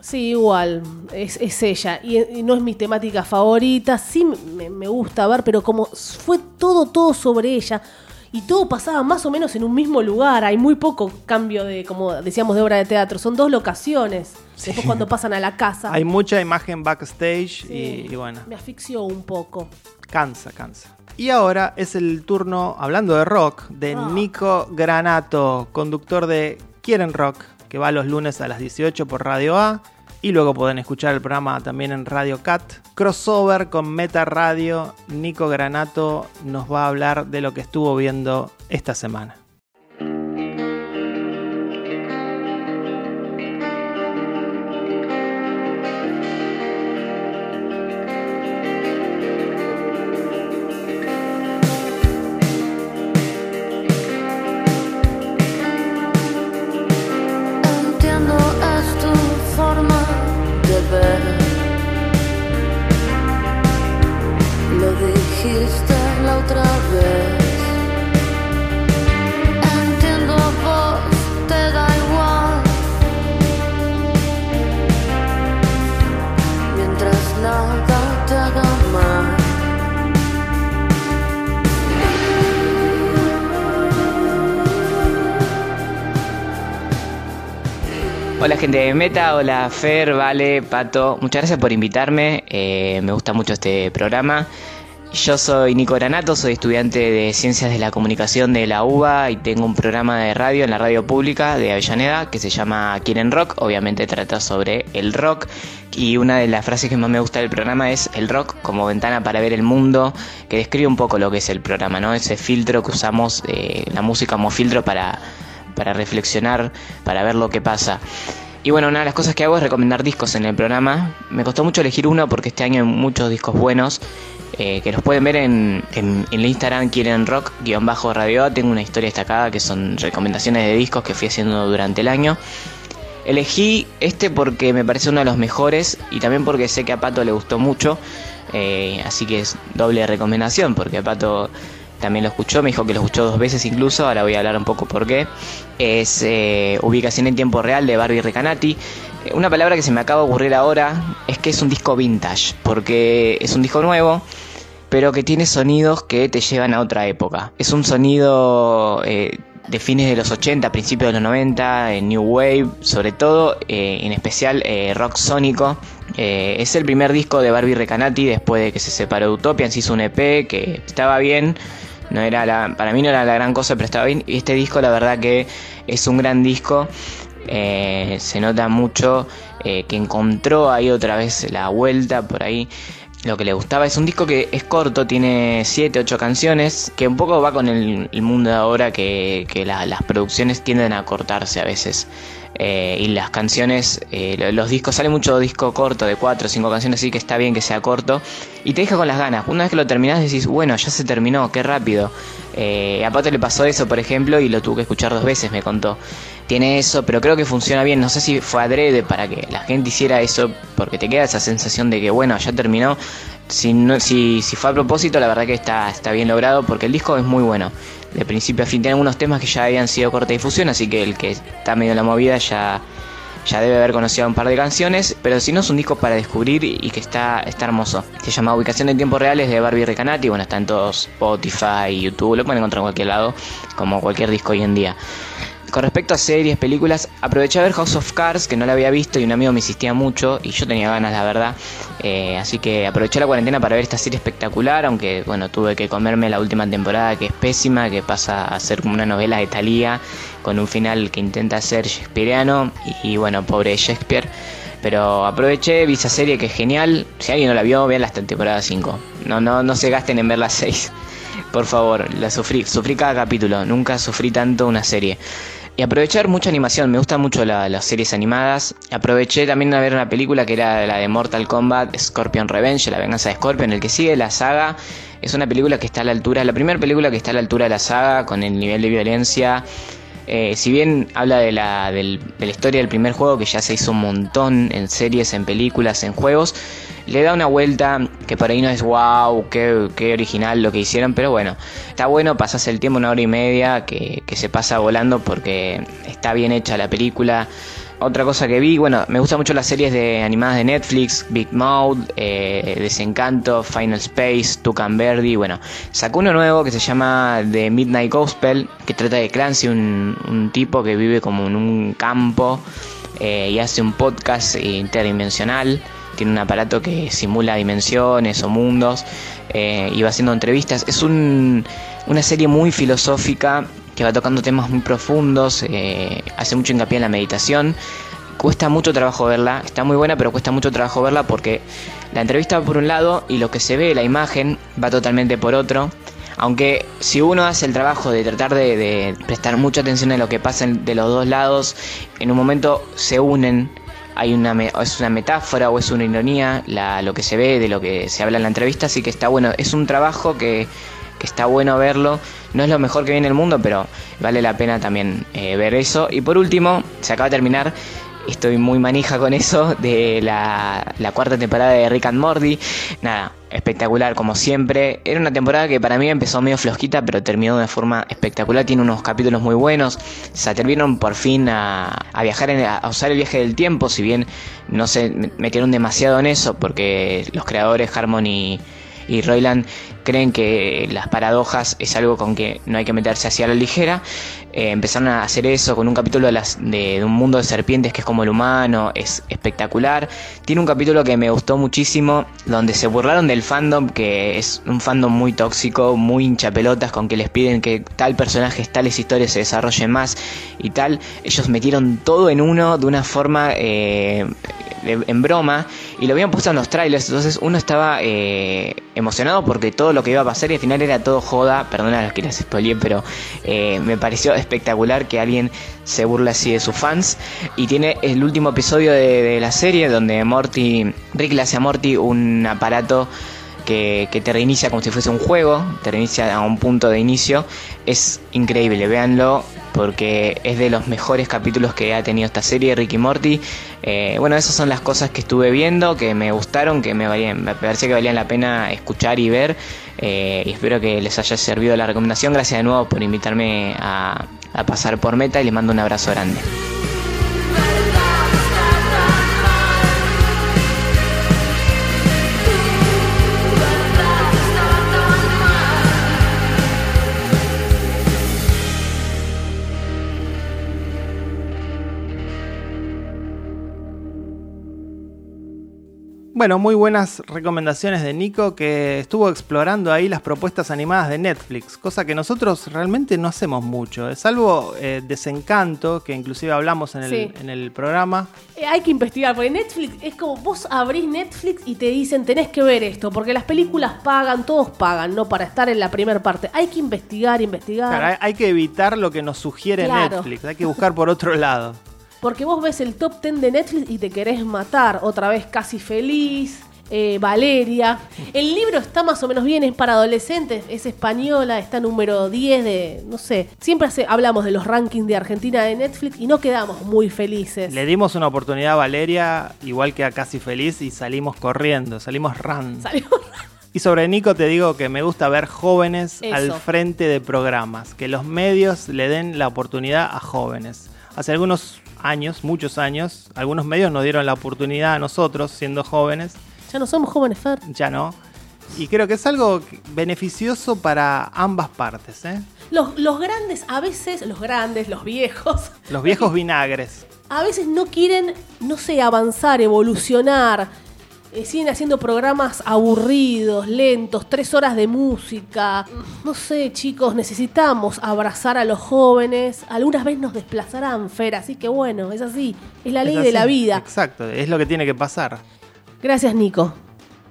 Sí, igual, es, es ella. Y, no es mi temática favorita, sí me, me gusta ver, pero como fue todo, todo sobre ella, y todo pasaba más o menos en un mismo lugar, hay muy poco cambio de, como decíamos, de obra de teatro, son dos locaciones. Después cuando pasan a la casa,
Hay mucha imagen backstage
Sí.
y, y bueno,
me asfixió un poco.
cansa, cansa. Y ahora es el turno, hablando de rock, de
Rock.
Nico Granato, conductor de Quieren Rock, que va los lunes a las 18 por Radio A. Y luego pueden escuchar el programa también en Radio Cat. Crossover con Meta Radio. Nico Granato nos va a hablar de lo que estuvo viendo esta semana.
Gente de Meta, hola Fer, Vale, Pato, muchas gracias por invitarme, eh, me gusta mucho este programa. Yo soy Nico Granato, soy estudiante de Ciencias de la Comunicación de la UBA y tengo un programa de radio en la radio pública de Avellaneda que se llama Quieren Rock, obviamente trata sobre el rock y una de las frases que más me gusta del programa es el rock como ventana para ver el mundo, que describe un poco lo que es el programa, ¿no? Ese filtro que usamos, eh, la música como filtro para, para reflexionar, para ver lo que pasa. Y bueno, una de las cosas que hago es recomendar discos en el programa. Me costó mucho elegir uno porque este año hay muchos discos buenos eh, que los pueden ver en, en, en el Instagram quieren rock-radio. Tengo una historia destacada que son recomendaciones de discos que fui haciendo durante el año. Elegí este porque me parece uno de los mejores y también porque sé que a Pato le gustó mucho. eh, así que es doble recomendación porque a Pato también lo escuchó, me dijo que lo escuchó dos veces incluso, ahora voy a hablar un poco por qué. Es eh, Ubicación en tiempo real de Barbie Recanati. Eh, Una palabra que se me acaba de ocurrir ahora es que es un disco vintage, porque es un disco nuevo, pero que tiene sonidos que te llevan a otra época. Es un sonido eh, de fines de los 80, principios de los 90, en New Wave, sobre todo, en especial rock sónico. Es el primer disco de Barbie Recanati después de que se separó de Utopian, se hizo un EP que estaba bien, no era la, para mí no era la gran cosa, pero estaba bien. Y este disco, la verdad que es un gran disco. Eh, se nota mucho eh, que encontró ahí otra vez la vuelta por ahí. Lo que le gustaba es un disco que es corto, tiene 7, 8 canciones, que un poco va con el, mundo de ahora, que, que la- las producciones tienden a cortarse a veces. Eh, y las canciones, eh, lo- los discos, sale mucho disco corto de 4 o 5 canciones, así que está bien que sea corto. Y te deja con las ganas. Una vez que lo terminás decís, bueno, ya se terminó, qué rápido. Eh, a le pasó eso, por ejemplo, y lo tuvo que escuchar dos veces, me contó. Tiene eso, pero creo que funciona bien. No sé si fue adrede para que la gente hiciera eso, porque te queda esa sensación de que, bueno, ya terminó. Si, no, si, si fue a propósito, la verdad que está, está bien logrado, porque el disco es muy bueno. De principio a fin, tiene algunos temas que ya habían sido corta difusión, así que el que está medio en la movida ya, ya debe haber conocido un par de canciones, pero si no es un disco para descubrir y que está, está hermoso. Se llama Ubicación en tiempos reales de Barbie Recanati, bueno, está en todos Spotify, YouTube, lo pueden encontrar en cualquier lado, como cualquier disco hoy en día. Con respecto a series, películas, aproveché a ver House of Cards, que no la había visto y un amigo me insistía mucho y yo tenía ganas, la verdad. Eh, así que aproveché la cuarentena para ver esta serie espectacular, aunque bueno, tuve que comerme la última temporada que es pésima, que pasa a ser como una novela de Thalía, con un final que intenta ser shakespeareano y, bueno, pobre Shakespeare. Pero aproveché, vi esa serie que es genial. Si alguien no la vio, veanla hasta temporada 5. No, no, no se gasten en ver las 6. Por favor, la sufrí, sufrí cada capítulo, nunca sufrí tanto una serie. Y aprovechar mucha animación, me gustan mucho la- las series animadas. Aproveché también a ver una película que era la de Mortal Kombat, Scorpion Revenge, la venganza de Scorpion, el que sigue la saga. Es una película que está a la altura, la primera película que está a la altura de la saga, con el nivel de violencia Eh, si bien habla de la, del- historia del primer juego, que ya se hizo un montón en series, en películas, en juegos, le da una vuelta que por ahí no es wow, qué, qué original lo que hicieron, pero bueno, está bueno, pasas el tiempo una hora y media que, que se pasa volando porque está bien hecha la película. Otra cosa que vi, bueno, me gustan mucho las series de animadas de Netflix, Big Mouth, eh, Desencanto, Final Space, Tucan Verdi, bueno, sacó uno nuevo que se llama The Midnight Gospel, que trata de Clancy, un, tipo que vive como en un campo eh, y hace un podcast interdimensional, tiene un aparato que simula dimensiones o mundos eh, y va haciendo entrevistas, es un- una serie muy filosófica que va tocando temas muy profundos, eh, hace mucho hincapié en la meditación. Cuesta mucho trabajo verla, está muy buena, pero cuesta mucho trabajo verla porque la entrevista va por un lado y lo que se ve, la imagen, va totalmente por otro. Aunque si uno hace el trabajo de tratar de, prestar mucha atención a lo que pasa de los dos lados, en un momento se unen, hay una es una metáfora o es una ironía lo que se ve de lo que se habla en la entrevista, así que está bueno, es un trabajo que está bueno verlo, no es lo mejor que viene en el mundo, pero vale la pena también eh, ver eso. Y por último, se acaba de terminar Estoy muy manija con eso de la, cuarta temporada de Rick and Morty. Nada, espectacular como siempre. Era una temporada que para mí empezó medio flojita, pero terminó de forma espectacular. Tiene unos capítulos muy buenos. Se atrevieron por fin a, a viajar, en- a usar el viaje del tiempo, si bien no se metieron demasiado en eso, porque los creadores Harmon y, Royland creen que las paradojas es algo con que no hay que meterse hacia la ligera. Eh, empezaron a hacer eso con un capítulo de, las, de, un mundo de serpientes que es como el humano, es espectacular. Tiene un capítulo que me gustó muchísimo, donde se burlaron del fandom, que es un fandom muy tóxico, muy hinchapelotas, con que les piden que tal personaje, tales historias se desarrollen más y tal. Ellos metieron todo en uno de una forma eh, en broma y lo habían puesto en los trailers, entonces uno estaba eh, emocionado porque todo lo que iba a pasar y al final era todo joda, perdona los que les spoileé, pero eh, me pareció espectacular que alguien se burla así de sus fans. Y tiene el último episodio de, la serie donde Morty, Rick le hace a Morty un aparato que, que te reinicia como si fuese un juego, te reinicia a un punto de inicio. Es increíble, véanlo, porque es de los mejores capítulos que ha tenido esta serie, Ricky Morty. Eh, bueno, esas son las cosas que estuve viendo, que me gustaron, que me, valían, me parecía que valían la pena escuchar y ver. Eh, y espero que les haya servido la recomendación. Gracias de nuevo por invitarme a, a pasar por Meta y les mando un abrazo grande.
Bueno, muy buenas recomendaciones de Nico que estuvo explorando ahí las propuestas animadas de Netflix, cosa que nosotros realmente no hacemos mucho, salvo eh, Desencanto, que inclusive hablamos en el,
Sí.
en el programa.
Eh, hay que investigar, porque Netflix es como vos abrís Netflix y te dicen tenés que ver esto, porque las películas pagan, todos pagan, ¿no? Para estar en la primera parte. Hay que investigar, investigar.
Claro, hay, hay que evitar lo que nos sugiere
Claro.
Netflix, hay que buscar por otro lado.
Porque vos ves el top 10 de Netflix y te querés matar. Otra vez Casi Feliz, eh, Valeria. El libro está más o menos bien, es para adolescentes, es española, está número 10 de, no sé. Siempre hace- hablamos de los rankings de Argentina de Netflix y no quedamos muy felices.
Le dimos una oportunidad a Valeria, igual que a Casi Feliz, y salimos corriendo, salimos run.
Salimos-
Y sobre Nico te digo que me gusta ver jóvenes
Eso.
al frente de programas, que los medios le den la oportunidad a jóvenes. Hace algunos años, muchos años, algunos medios nos dieron la oportunidad a nosotros, siendo jóvenes,
Ya no somos jóvenes, Fer.
ya no. Y creo que es algo beneficioso para ambas partes. ¿eh?
Los, los grandes, a veces, los grandes, los viejos,
Los viejos vinagres.
a veces no quieren, no sé, avanzar, evolucionar. Eh, siguen haciendo programas aburridos, lentos, tres horas de música. No sé, chicos, necesitamos abrazar a los jóvenes. Algunas veces nos desplazarán, Fer, así que bueno, es así. Es la ley
Es
de la vida.
Exacto, es lo que tiene que pasar.
Gracias, Nico.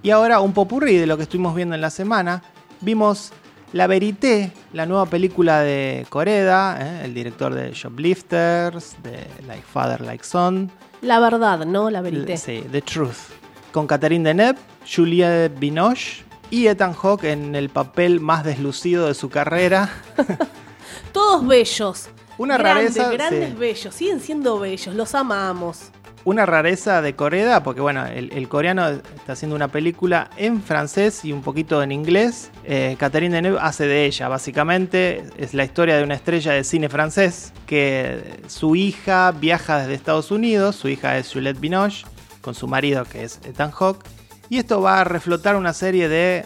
Y ahora un popurrí de lo que estuvimos viendo en la semana. Vimos La Verité, la nueva película de Coreda, ¿eh? el director de Shoplifters, de Like Father, Like Son.
La verdad, ¿no? La verité.
Sí, The Truth. Con Catherine Deneuve, Juliette Binoche y Ethan Hawke en el papel más deslucido de su carrera.
Todos bellos.
Una
Grandes,
rareza.
grandes
sí.
bellos, siguen siendo bellos, los amamos.
Una rareza de Corea, porque bueno, el, el coreano está haciendo una película en francés y un poquito en inglés. Eh, Catherine Deneuve hace de ella, básicamente. Es la historia de una estrella de cine francés que su hija viaja desde Estados Unidos. Su hija es Juliette Binoche, con su marido que es Ethan Hawke. Y esto va a reflotar una serie de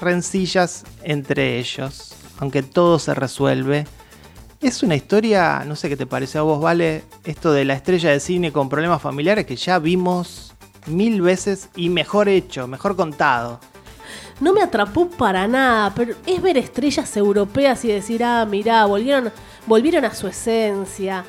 rencillas entre ellos, aunque todo se resuelve. Es una historia, no sé qué te parece a vos, Vale, esto de la estrella de cine con problemas familiares que ya vimos mil veces y mejor hecho, mejor contado.
No me atrapó para nada, pero es ver estrellas europeas y decir, ah, mirá, volvieron, volvieron a su esencia.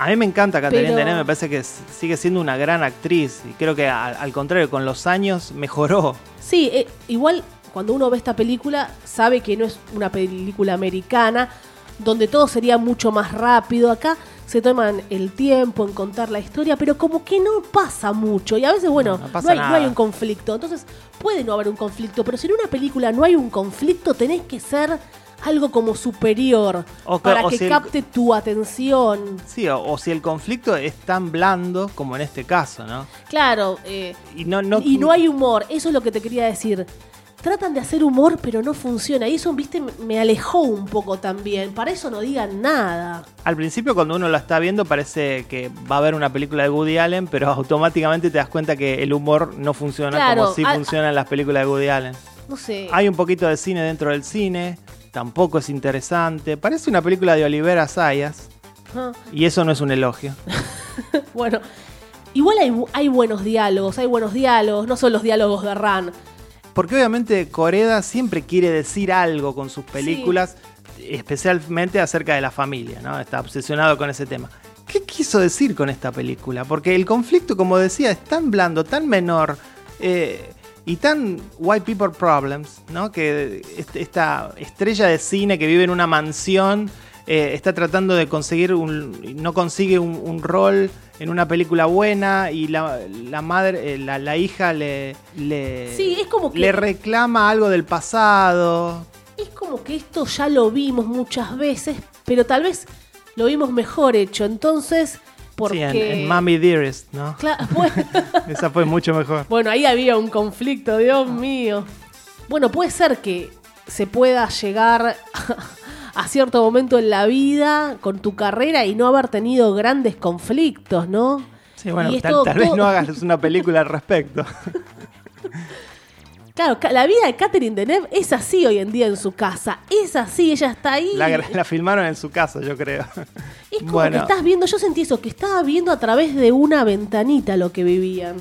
A mí me encanta Catherine Deneuve, me parece que sigue siendo una gran actriz y creo que al, al contrario, con los años mejoró.
Sí, eh, igual cuando uno ve esta película sabe que no es una película americana, donde todo sería mucho más rápido. Acá se toman el tiempo en contar la historia, pero como que no pasa mucho. Y a veces, bueno,
No,
no,
no pasa
hay, no hay un conflicto. Entonces, puede no haber un conflicto, pero si en una película no hay un conflicto, tenés que ser algo como superior
O que-
para
o
que
si el-
capte tu atención.
Sí, o, o si el conflicto es tan blando como en este caso, ¿no?
Claro, eh,
Y no, no,
y no hay humor, eso es lo que te quería decir. Tratan de hacer humor, pero no funciona. Y eso, viste, me alejó un poco también. Para eso no digan nada.
Al principio cuando uno lo está viendo parece que va a haber una película de Woody Allen, pero automáticamente te das cuenta que el humor no funciona
Claro,
como si
al-
funcionan las películas de Woody Allen.
No sé.
Hay un poquito de cine dentro del cine, tampoco es interesante. Parece una película de Olivera Sayas
Ajá.
y eso no es un elogio.
Bueno, igual hay buenos diálogos, hay buenos diálogos, no son los diálogos de Ran.
Porque obviamente Coreda siempre quiere decir algo con sus películas, especialmente acerca de la familia, ¿no? Está obsesionado con ese tema. ¿Qué quiso decir con esta película? Porque el conflicto, como decía, es tan blando, tan menor eh, y tan white people problems, ¿no? Que est- esta estrella de cine que vive en una mansión eh, está tratando de conseguir un. no consigue un, un rol en una película buena y la, la madre, eh, la, la hija le. le
Sí, es como que-
Le reclama algo del pasado.
Es como que esto ya lo vimos muchas veces, pero tal vez lo vimos mejor hecho. Entonces, porque...
Sí, en, en Mommy Dearest, ¿no?
Cla- bueno,
Esa fue mucho mejor.
Bueno, ahí había un conflicto, Dios mío. Bueno, puede ser que se pueda llegar a cierto momento en la vida con tu carrera y no haber tenido grandes conflictos, ¿no?
Sí, bueno, tal,
todo-
tal vez
todo-
no hagas una película al respecto.
Claro, la vida de Catherine Deneuve es así hoy en día en su casa. Es así, ella está ahí.
La, la filmaron en su casa, yo creo.
es como
bueno.
que estás viendo, yo sentí eso, que estaba viendo a través de una ventanita lo que vivían.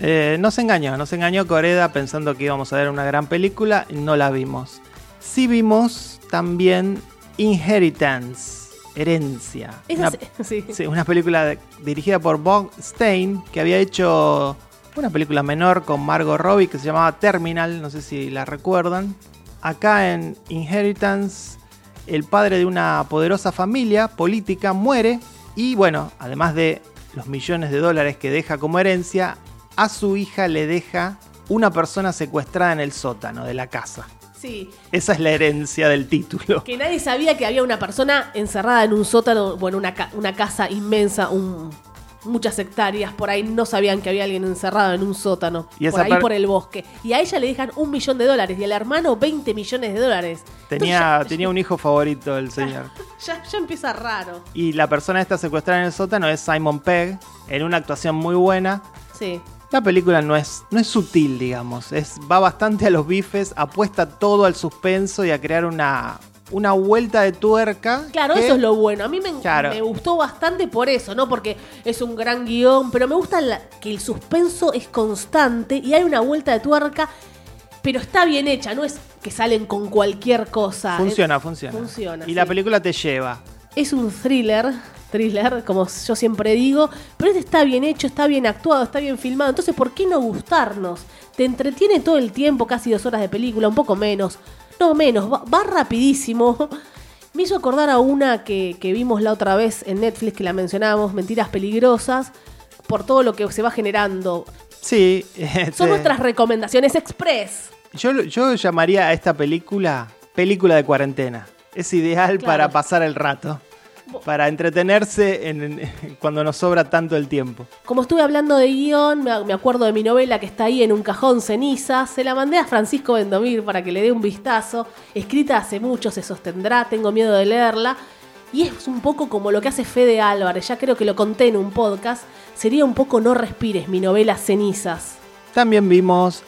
Eh, nos engañó, nos engañó Coreda pensando que íbamos a ver una gran película no la vimos. Sí vimos también Inheritance, Herencia.
Esa
Una-
sí.
Sí, una película de- dirigida por Bob Stein, que había hecho una película menor con Margot Robbie que se llamaba Terminal, no sé si la recuerdan. Acá en Inheritance, el padre de una poderosa familia política muere y bueno, además de los millones de dólares que deja como herencia, a su hija le deja una persona secuestrada en el sótano de la casa.
Sí,
Esa es la herencia del título.
que nadie sabía que había una persona encerrada en un sótano, bueno, una, ca- una casa inmensa, un- muchas hectáreas, por ahí no sabían que había alguien encerrado en un sótano,
Y
por ahí por el bosque. Y a ella le dejan un millón de dólares y al hermano 20 millones de dólares.
Tenía,
ya-
tenía un hijo favorito el señor.
Ya, ya empieza raro.
Y la persona esta secuestrada en el sótano es Simon Pegg, en una actuación muy buena.
Sí.
La película no es, no es sutil, digamos. Es, va bastante a los bifes, apuesta todo al suspenso y a crear una, una vuelta de tuerca.
Claro,
que-
eso es lo bueno. A mí me,
Claro.
me gustó bastante por eso, no porque es un gran guion, pero me gusta la- que el suspenso es constante y hay una vuelta de tuerca, pero está bien hecha, no es que salen con cualquier cosa.
Funciona,
Es-
funciona.
Funciona.
Y la película te lleva.
Es un thriller, thriller, como yo siempre digo, pero este está bien hecho, está bien actuado, está bien filmado. Entonces, ¿por qué no gustarnos? Te entretiene todo el tiempo, casi dos horas de película, un poco menos. No menos, va, va rapidísimo. Me hizo acordar a una que, que vimos la otra vez en Netflix, que la mencionábamos, Mentiras Peligrosas, por todo lo que se va generando.
Sí. este,
Son nuestras recomendaciones express.
yo, yo llamaría a esta película película de cuarentena. Es ideal
Claro.
para pasar el rato. Para entretenerse en- en- cuando nos sobra tanto el tiempo.
Como estuve hablando de guion, me acuerdo de mi novela que está ahí en un cajón ceniza. Se la mandé a Francisco Vendomir para que le dé un vistazo. Escrita hace mucho, se sostendrá, tengo miedo de leerla. Y es un poco como lo que hace Fede Álvarez, ya creo que lo conté en un podcast. Sería un poco No Respires, mi novela Cenizas.
También vimos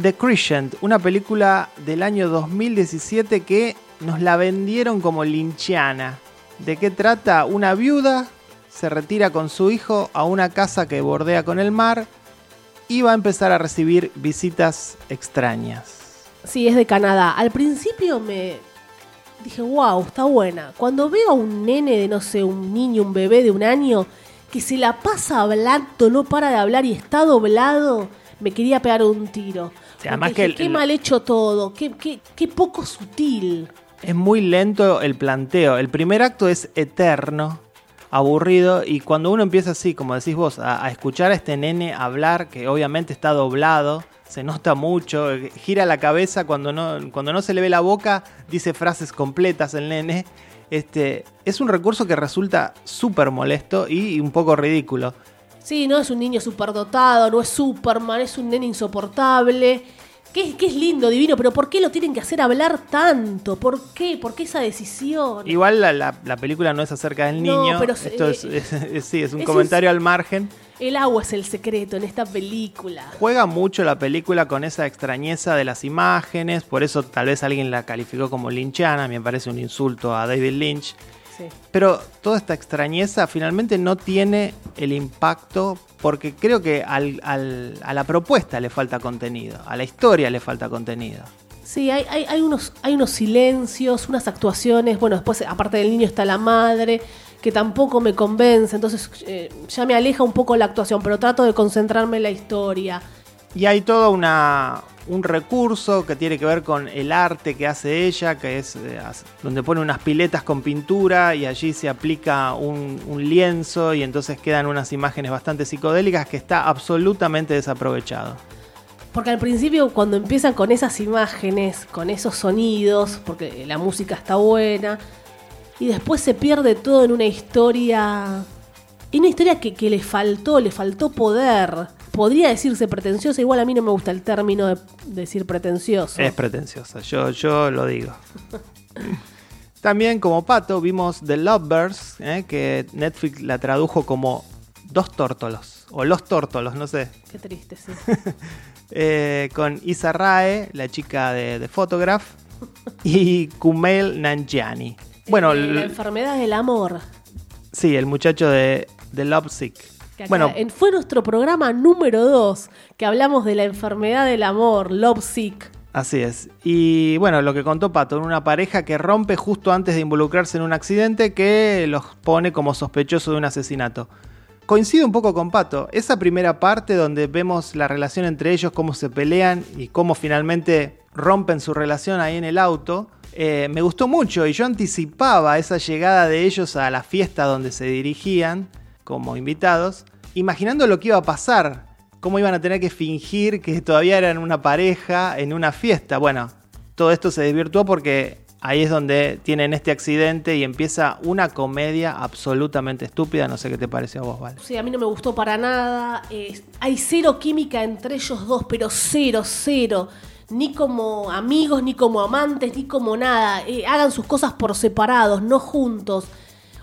The Crescent, una película del año 2017 que nos la vendieron como linchiana. ¿De qué trata? Una viuda se retira con su hijo a una casa que bordea con el mar y va a empezar a recibir visitas extrañas.
Sí, es de Canadá. Al principio me dije, wow, está buena. Cuando veo a un nene de, no sé, un niño, un bebé de un año, que se la pasa hablando, no para de hablar y está doblado, me quería pegar un tiro.
Además que el-
qué mal hecho todo, qué, qué, qué poco sutil.
Es muy lento el planteo. El primer acto es eterno, aburrido, y cuando uno empieza así, como decís vos, a, escuchar a este nene hablar, que obviamente está doblado, se nota mucho, eh, gira la cabeza cuando no, cuando no se le ve la boca, dice frases completas el nene. Este, es un recurso que resulta súper molesto y un poco ridículo.
Sí, no es un niño superdotado, no es Superman, es un nene insoportable. Que, que es lindo, divino, pero ¿por qué lo tienen que hacer hablar tanto? ¿Por qué? ¿Por qué esa decisión?
Igual la, la- la película no es acerca del
No,
niño,
pero
esto es,
eh,
es- es- sí, es un comentario al margen.
El agua es el secreto en esta película.
Juega mucho la película con esa extrañeza de las imágenes, por eso tal vez alguien la calificó como linchana, me parece un insulto a David Lynch.
Sí.
Pero toda esta extrañeza finalmente no tiene el impacto porque creo que al- al- a la propuesta le falta contenido, a la historia le falta contenido.
Sí, hay, hay, hay unos, hay unos silencios, unas actuaciones. Bueno, después, aparte del niño, está la madre, que tampoco me convence. Entonces, eh, ya me aleja un poco la actuación, pero trato de concentrarme en la historia.
Y hay todo un recurso que tiene que ver con el arte que hace ella, que es eh, donde pone unas piletas con pintura y allí se aplica un, un lienzo y entonces quedan unas imágenes bastante psicodélicas que está absolutamente desaprovechado.
Porque al principio, cuando empiezan con esas imágenes, con esos sonidos, porque la música está buena, y después se pierde todo en una historia. En una historia que le faltó, le faltó poder. Podría decirse pretenciosa, igual a mí no me gusta el término de decir pretencioso.
Es pretenciosa, yo, yo lo digo. También como pato vimos The Lovebirds, eh, que Netflix la tradujo como Dos Tórtolos, o Los Tórtolos, no sé.
Qué triste, sí.
eh, con Isa Rae, la chica de, de Photograph, y Kumail Nanjiani. Bueno,
Eh, la enfermedad del amor.
sí, el muchacho de, de Love Sick.
Que acá
Bueno,
en- fue nuestro programa número 2 que hablamos de la enfermedad del amor, Love Sick.
así es. Y bueno, lo que contó Pato, una pareja que rompe justo antes de involucrarse en un accidente que los pone como sospechosos de un asesinato. Coincido un poco con Pato, esa primera parte donde vemos la relación entre ellos, cómo se pelean y cómo finalmente rompen su relación ahí en el auto, eh, me gustó mucho y yo anticipaba esa llegada de ellos a la fiesta donde se dirigían como invitados, imaginando lo que iba a pasar, cómo iban a tener que fingir que todavía eran una pareja en una fiesta. Bueno, todo esto se desvirtuó porque ahí es donde tienen este accidente y empieza una comedia absolutamente estúpida. No sé qué te parece a vos, Val.
Sí, a mí no me gustó para nada. hay cero química entre ellos dos, pero cero, cero. Ni como amigos, ni como amantes, ni como nada. Eh, hagan sus cosas por separados, no juntos.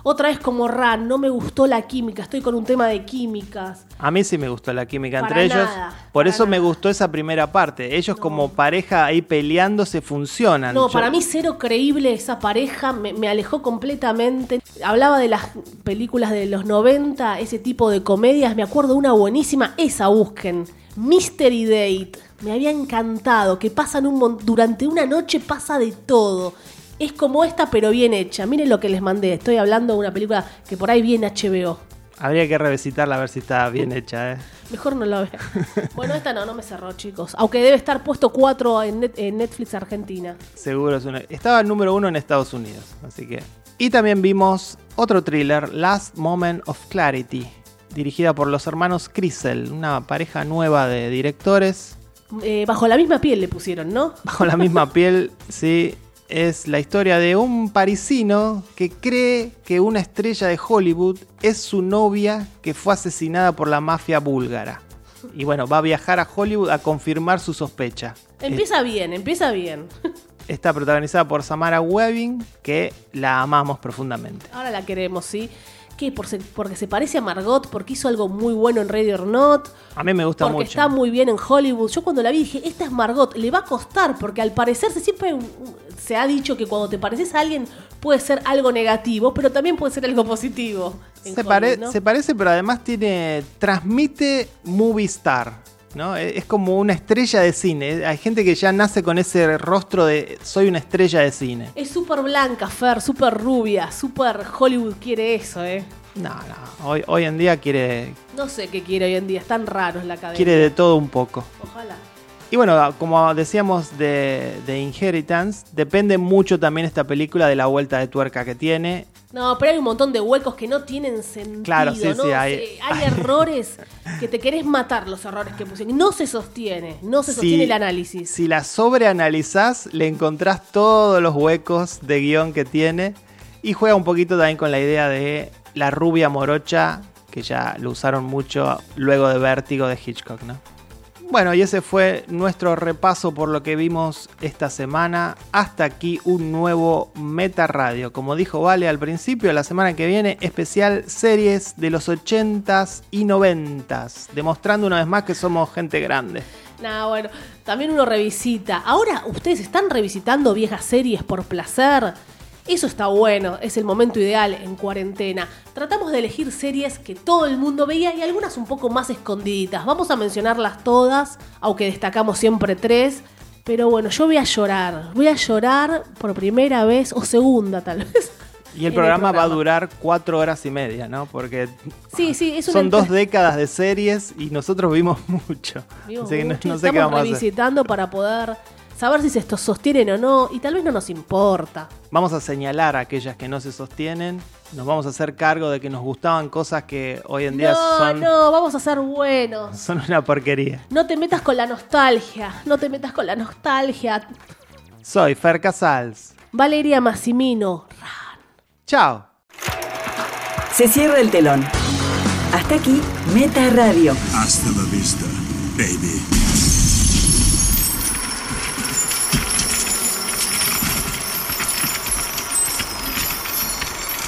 Otra vez como Ran, no me gustó la química. Estoy con un tema de químicas.
A mí sí me gustó la química
Para
entre ellos. Por eso me gustó esa primera parte. Ellos como pareja ahí peleándose funcionan.
No,
Yo-
para mí cero creíble esa pareja, me, me alejó completamente. Hablaba de las películas de los 90, ese tipo de comedias, me acuerdo una buenísima, esa busquen, Mystery Date. Me había encantado, que pasan un durante una noche pasa de todo. Es como esta, pero bien hecha. Miren lo que les mandé. Estoy hablando de una película que por ahí viene HBO.
Habría que revisitarla a ver si está bien hecha. ¿eh?
Mejor no la veo. Bueno, esta no, no me cerró, chicos. Aunque debe estar puesto 4 en, Net- en Netflix Argentina.
Seguro es una... Estaba el número uno en Estados Unidos. Así que... Y también vimos otro thriller, Last Moment of Clarity, dirigida por los hermanos Crisel, una pareja nueva de directores.
Eh, bajo la misma piel le pusieron, ¿no?
Bajo la misma piel, sí. Es la historia de un parisino que cree que una estrella de Hollywood es su novia que fue asesinada por la mafia búlgara. Y bueno, va a viajar a Hollywood a confirmar su sospecha.
Empieza bien, empieza bien.
Está protagonizada por Samara Webbing, que la amamos profundamente.
Ahora la queremos, ¿sí? ¿Qué? Por se- porque se parece a Margot, porque hizo algo muy bueno en Ready or Not,
A mí me gusta
porque
mucho.
está muy bien en Hollywood. Yo cuando la vi dije, esta es Margot, le va a costar, porque al parecerse siempre mm, se ha dicho que cuando te pareces a alguien puede ser algo negativo, pero también puede ser algo positivo.
Se,
Hollywood,
pare-
¿no?
se parece, pero además tiene. transmite movie star. ¿No? Es es como una estrella de cine. Hay gente que ya nace con ese rostro de soy una estrella de cine.
Es súper blanca, Fer, súper rubia, súper Hollywood quiere eso, ¿eh?
No, no. Hoy, hoy en día quiere,
No sé qué quiere hoy en día, están raros la cadena.
quiere de todo un poco.
Ojalá.
Y bueno, como decíamos de, de Inheritance, depende mucho también esta película de la vuelta de tuerca que tiene.
No, pero hay un montón de huecos que no tienen sentido.
Claro, sí,
¿no?
sí, hay-
errores que te querés matar los errores que pusieron. No se sostiene, no se
Si-
sostiene el análisis.
Si la sobreanalizás, le encontrás todos los huecos de guion que tiene. Y juega un poquito también con la idea de la rubia morocha, que ya lo usaron mucho luego de Vértigo de Hitchcock, ¿no? Bueno, y ese fue nuestro repaso por lo que vimos esta semana. Hasta aquí un nuevo Meta Radio. Como dijo Vale al principio, la semana que viene, especial series de los 80s y 90s. Demostrando una vez más que somos gente grande.
No, bueno, también uno revisita. Ahora, ¿ustedes están revisitando viejas series por placer? Eso está bueno, es el momento ideal en cuarentena. Tratamos de elegir series que todo el mundo veía y algunas un poco más escondiditas. Vamos a mencionarlas todas, aunque destacamos siempre tres. Pero bueno, yo voy a llorar. Voy a llorar por primera vez o segunda tal vez.
Y el programa, va a durar cuatro horas y media, ¿no? Porque
Sí, sí, es
son dos décadas de series y nosotros vimos mucho.
Vimos
Así que
mucho,
no sé qué
estamos
vamos a hacer.
revisitando para poder saber si se estos sostienen o no y tal vez no nos importa.
Vamos a señalar a aquellas que no se sostienen. Nos vamos a hacer cargo de que nos gustaban cosas que hoy en día
No,
son,
no, vamos a ser buenos.
son una porquería.
No te metas con la nostalgia, no te metas con la nostalgia.
Soy Fer Casals.
Valeria Massimino.
Chao.
Se cierra el telón. Hasta aquí, Meta Radio.
Hasta la vista, baby.